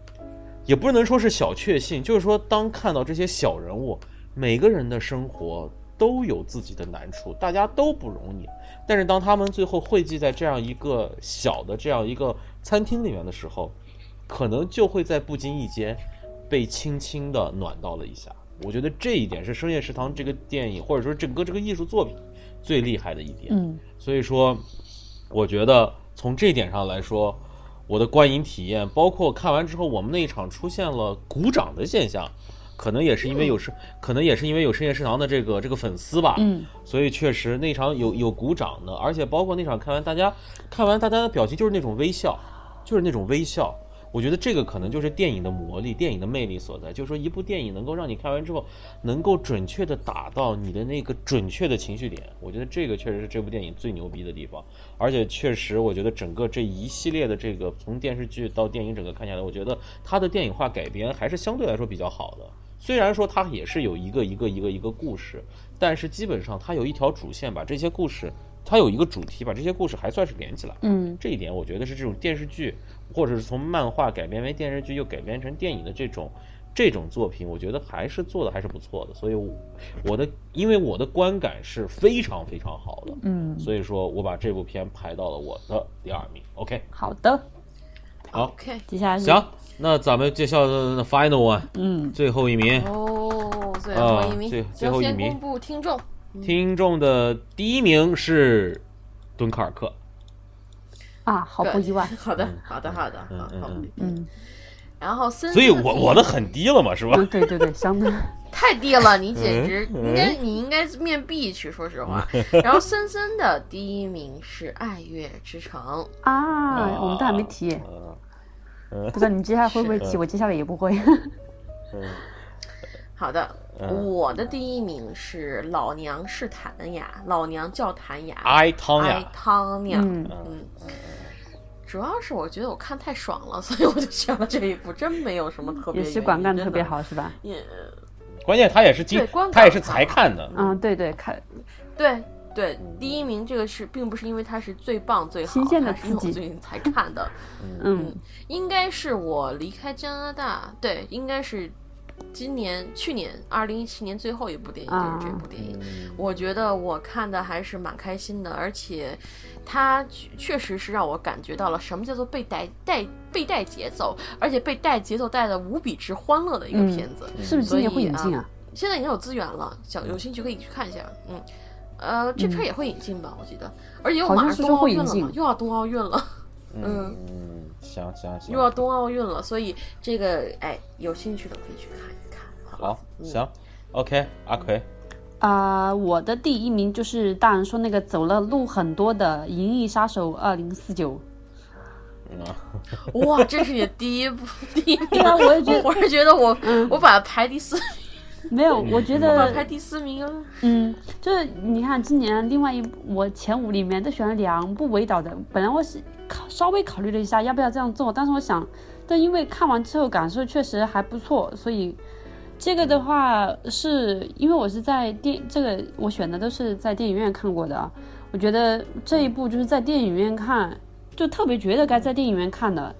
也不能说是小确幸，就是说当看到这些小人物，每个人的生活都有自己的难处，大家都不容易。但是当他们最后汇集在这样一个小的这样一个餐厅里面的时候，可能就会在不经意间被轻轻的暖到了一下。我觉得这一点是《深夜食堂》这个电影或者说整个这个艺术作品最厉害的一点。嗯所以说，我觉得从这一点上来说，我的观影体验，包括看完之后我们那一场出现了鼓掌的现象，可能也是因为有是，可能也是因为有深夜食堂的这个这个粉丝吧，嗯，所以确实那场有有鼓掌的，而且包括那场看完大家看完大家的表情就是那种微笑，就是那种微笑。我觉得这个可能就是电影的魔力，电影的魅力所在，就是说一部电影能够让你看完之后，能够准确的打到你的那个准确的情绪点。我觉得这个确实是这部电影最牛逼的地方，而且确实，我觉得整个这一系列的这个从电视剧到电影整个看下来，我觉得它的电影化改编还是相对来说比较好的。虽然说它也是有一个一个一个一个故事，但是基本上它有一条主线，把这些故事，它有一个主题，把这些故事还算是连起来。嗯这一点我觉得是这种电视剧，或者是从漫画改编为电视剧又改编成电影的这种这种作品，我觉得还是做的还是不错的。所以我，我的因为我的观感是非常非常好的，嗯，所以说我把这部片排到了我的第二名。OK，好的，好，OK，接下来行，那咱们介绍的 final one 嗯最后一名，哦，最后一名，啊最最后一名先公布听众。听众的第一名是敦刻尔克。啊，好不意外，好的，好的，好的，好好。嗯然后森森所以我我的很低了嘛，是吧？嗯，对对对，相当太低了，你简直嗯应该你应该面壁去，说实话。然后森森的第一名是《爱乐之城》，啊，我们都还没提，嗯不知道你接下来会不会是。提？我接下来也不会。好的，嗯。我的第一名是《老娘是谭雅》，老娘叫谭雅，埃汤爱呀，汤雅，嗯。嗯。主要是我觉得我看太爽了，所以我就选了这一部，真没有什么特别也。是观感特别，好，是吧？也关键他也是今对观感他也是才看的，嗯，对对，看。对对，第一名这个是并不是因为它是最棒最好，新鲜的它是我最近才看的，嗯应该是我离开加拿大，对，应该是今年去年二零一七年最后一部电影啊就是这部电影。嗯我觉得我看的还是蛮开心的，而且它确确实是让我感觉到了什么叫做被带带被带节奏，而且被带节奏带的无比之欢乐的一个嗯片子。是不是今年会引进啊？现在已经有资源了，想有兴趣可以去看一下。嗯，呃，这片也会引进吧，我记得，而且又马上好像是冬奥运了嘛又要冬奥运了，嗯，嗯，行行行。又，要冬奥运了，所以这个哎，有兴趣的可以去看一看。好行，OK，阿奎，啊、我的第一名就是大人说那个走了路很多的《银翼杀手二零四九》。哇，这是你第一部 第一名，对啊我也觉得 我是觉得我我把它排第四，没有，我觉得排第四名啊。嗯，就是你看今年另外一部我前五里面都选了两部围导的，本来我是考稍微考虑了一下要不要这样做，但是我想，但因为看完之后感受确实还不错，所以这个的话是因为我是在电这个我选的都是在电影院看过的啊，我觉得这一部就是在电影院看，就特别觉得该在电影院看的。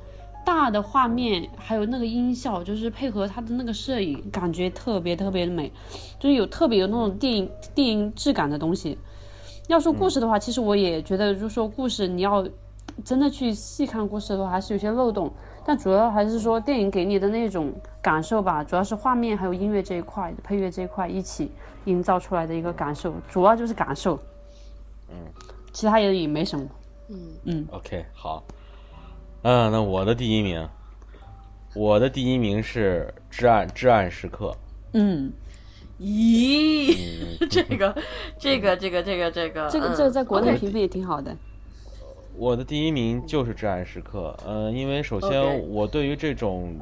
大的画面还有那个音效，就是配合它的那个摄影，感觉特别特别的美，就是有特别有那种电影电影质感的东西。要说故事的话，其实我也觉得，就是说故事你要真的去细看故事的话，还是有些漏洞。但主要还是说电影给你的那种感受吧，主要是画面还有音乐这一块、配乐这一块一起营造出来的一个感受，主要就是感受。嗯，其他也也没什么。嗯嗯 OK，好，嗯，那我的第一名，我的第一名是《至暗至暗时刻嗯，咦，这个这个这个这个这个这个嗯这个在国内评分也挺好的。》，我的第一名就是《至暗时刻》。嗯，因为首先我对于这种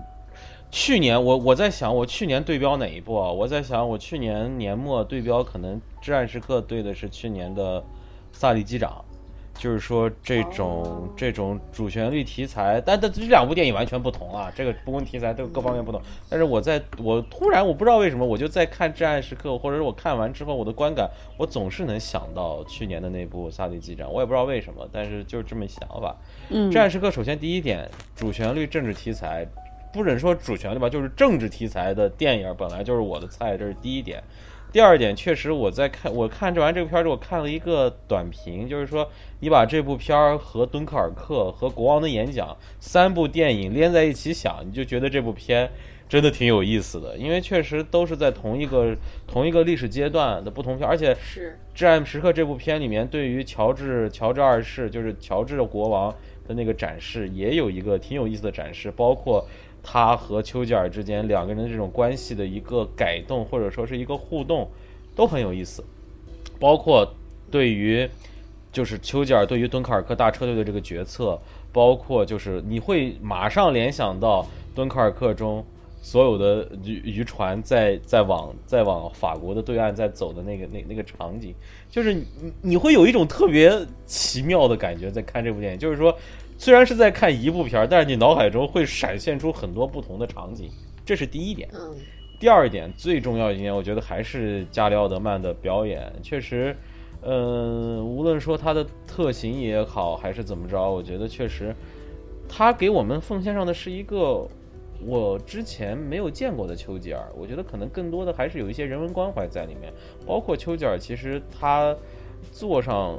去年我我在想，我去年对标哪一部啊？我在想，我去年年末对标可能《至暗时刻》对的是去年的《萨利机长》，就是说这种、这种主旋律题材，但但这两部电影完全不同啊，这个不光题材都各方面不同。但是我在我突然我不知道为什么，我就在看《至暗时刻》，或者是我看完之后我的观感，我总是能想到去年的那部《萨利机长》，我也不知道为什么，但是就是这么想法。嗯《至暗时刻》首先第一点，主旋律政治题材，不准说主旋律吧，就是政治题材的电影本来就是我的菜，这是第一点。第二点，确实我在看，我看这完这个片儿之后，我看了一个短评，就是说你把这部片儿和《敦刻尔克》和《国王的演讲》三部电影连在一起想，你就觉得这部片真的挺有意思的，因为确实都是在同一个同一个历史阶段的不同片，而且是《至暗时刻》这部片里面，对于乔治乔治二世，就是乔治的国王的那个展示，也有一个挺有意思的展示，包括他和丘吉尔之间两个人的这种关系的一个改动，或者说是一个互动，都很有意思。包括对于就是丘吉尔对于敦刻尔克大车队的这个决策，包括就是你会马上联想到敦刻尔克中所有的渔渔船在在往在往法国的对岸在走的那个那那个场景，就是你你会有一种特别奇妙的感觉在看这部电影，就是说虽然是在看一部片儿，但是你脑海中会闪现出很多不同的场景，这是第一点。嗯，第二点，最重要一点，我觉得还是加里奥德曼的表演，确实，嗯、无论说他的特型也好，还是怎么着，我觉得确实，他给我们奉献上的是一个我之前没有见过的丘吉尔。我觉得可能更多的还是有一些人文关怀在里面，包括丘吉尔，其实他坐上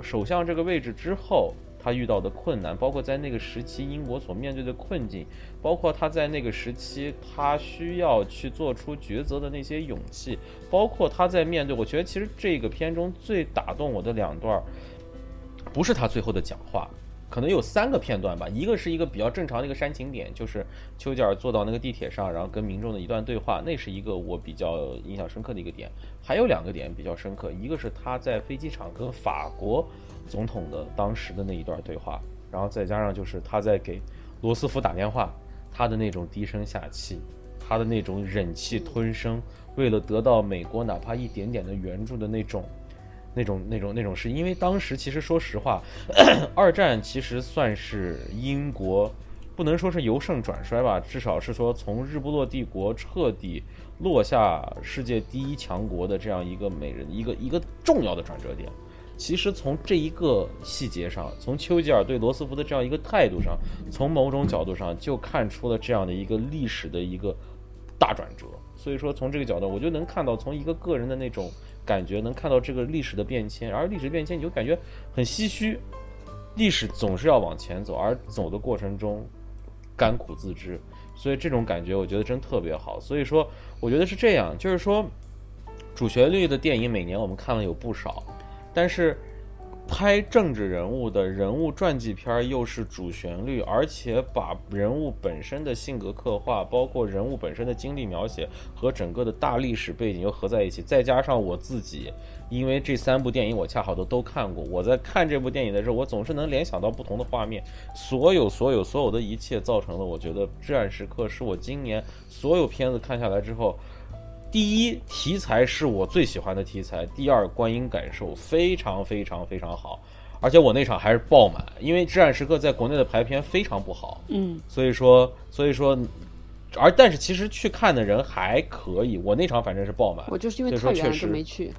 首相这个位置之后。他遇到的困难，包括在那个时期英国所面对的困境，包括他在那个时期他需要去做出抉择的那些勇气，包括他在面对，我觉得其实这个片中最打动我的两段儿，不是他最后的讲话，可能有三个片段吧。一个是一个比较正常的一个煽情点，就是丘吉尔坐到那个地铁上，然后跟民众的一段对话，那是一个我比较印象深刻的一个点。还有两个点比较深刻，一个是他在飞机场跟法国总统的当时的那一段对话，然后再加上就是他在给罗斯福打电话，他的那种低声下气，他的那种忍气吞声，为了得到美国哪怕一点点的援助的那种。那种、那种、那种事，因为当时其实说实话，二战其实算是英国不能说是由盛转衰吧，至少是说从日不落帝国彻底落下世界第一强国的这样一个美人一个一个重要的转折点。其实从这一个细节上，从丘吉尔对罗斯福的这样一个态度上，从某种角度上就看出了这样的一个历史的一个大转折。所以说，从这个角度，我就能看到从一个个人的那种感觉，能看到这个历史的变迁。而历史变迁，你就感觉很唏嘘，历史总是要往前走，而走的过程中甘苦自知。所以这种感觉，我觉得真特别好。所以说，我觉得是这样，就是说，主旋律的电影每年我们看了有不少，但是拍政治人物的人物传记片儿又是主旋律，而且把人物本身的性格刻画，包括人物本身的经历描写和整个的大历史背景又合在一起，再加上我自己，因为这三部电影我恰好都都看过，我在看这部电影的时候，我总是能联想到不同的画面，所有所有所有的一切造成了我觉得《至暗时刻》是我今年所有片子看下来之后。第一，题材是我最喜欢的题材；第二，观影感受非常非常非常好，而且我那场还是爆满，因为《至暗时刻》在国内的排片非常不好，嗯，所以说，所以说，而但是其实去看的人还可以，我那场反正是爆满，我就是因为所以说确实太远了就没去。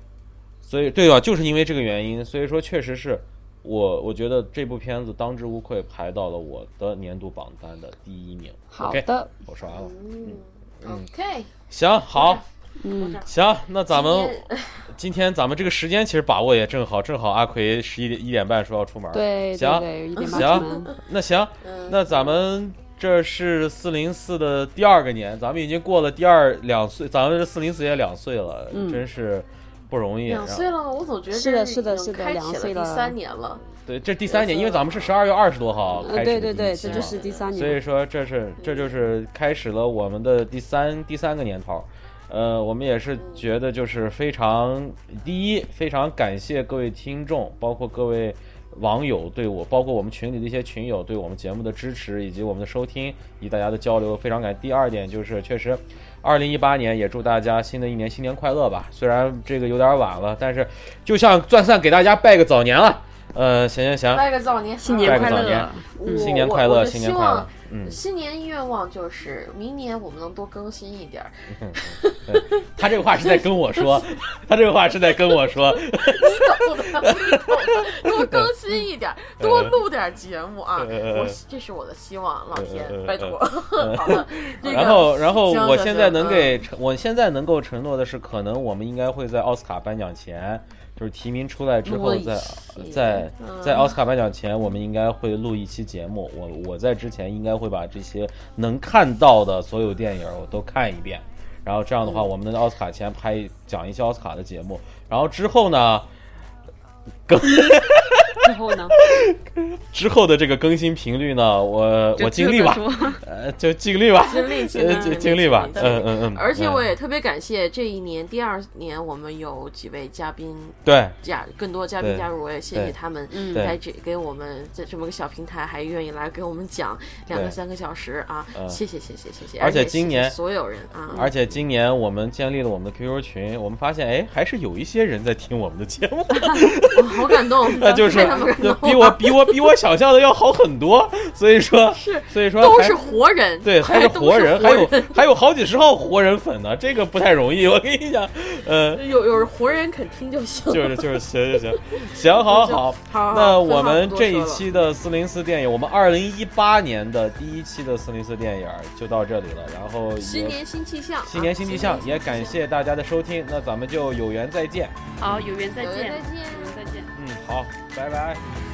所以对吧？就是因为这个原因，所以说确实是我我觉得这部片子当之无愧排到了我的年度榜单的第一名。好的，我说完了。嗯，OK，行，好，嗯，行，那咱们今天 今天咱们这个时间其实把握也正好，正好阿奎十一点一点半说要出门。对行行。那行，嗯那咱们这是四零四的第二个年，咱们已经过了第二两岁，咱们这四零四也两岁了，嗯真是不容易。两岁了，我总觉得是的是的是的开启两岁了了第三年了。对，这第三年，因为咱们是十二月二十多号呃，开始对对对，这就是第三年所以。说这是这就是开始了我们的第三第三个年头儿，呃，我们也是觉得就是非常第一非常感谢各位听众，包括各位网友对我，包括我们群里的一些群友对我们节目的支持，以及我们的收听以及大家的交流，非常感。第二点就是，确实，二零一八年也祝大家新的一年新年快乐吧。虽然这个有点晚了，但是就像算算给大家拜个早年了。呃，行行行，拜个早年，新年快乐！新年快乐，新年快乐。嗯，新年愿望就是明年我们能多更新一点儿。他这个话是在跟我说，他这个话是在跟我说。你懂的，你懂的，多更新一点儿，多录点儿节目啊！呃我这是我的希望，老天呃，拜托。好的，这个然后，然后我现在能给承，我现在能够承诺的是，可能我们应该会在奥斯卡颁奖前，就是提名出来之后，在在嗯。在奥斯卡颁奖前，我们应该会录一期节目。我我在之前应该会把这些能看到的所有电影我都看一遍，然后这样的话，嗯。我们在奥斯卡前拍讲一些奥斯卡的节目，然后之后呢，之后呢，之后的这个更新频率呢，我我尽力吧。呃，就尽力吧，尽力尽尽尽力吧，嗯嗯嗯。而且嗯。我也特别感谢这一年第二年我们有几位嘉宾对。加更多嘉宾加入，我也谢谢他们嗯。对。在这给我们在这么个小平台还愿意来给我们讲两个三个小时啊，嗯。谢谢谢谢谢谢，而且今年所有人啊，而且今年我们建立了我们的 QQ 群，我们发现哎，还是有一些人在听我们的节目，哇 好感动，那就是比我比我比我想象的要好很多。所以说，是所以说都是活人，对，还是活人，还有还有好几十号活人粉呢，这个不太容易。我跟你讲，呃，有有活人肯听就行，就是就是行行行行，好好。好，那我们这一期的四零四电影，我们二零一八年的第一期的四零四电影就到这里了。然后新年新气象，新年新气象，啊也感谢大家的收听。那咱们就有缘再见。好，有缘再见，再见。嗯，好，拜拜。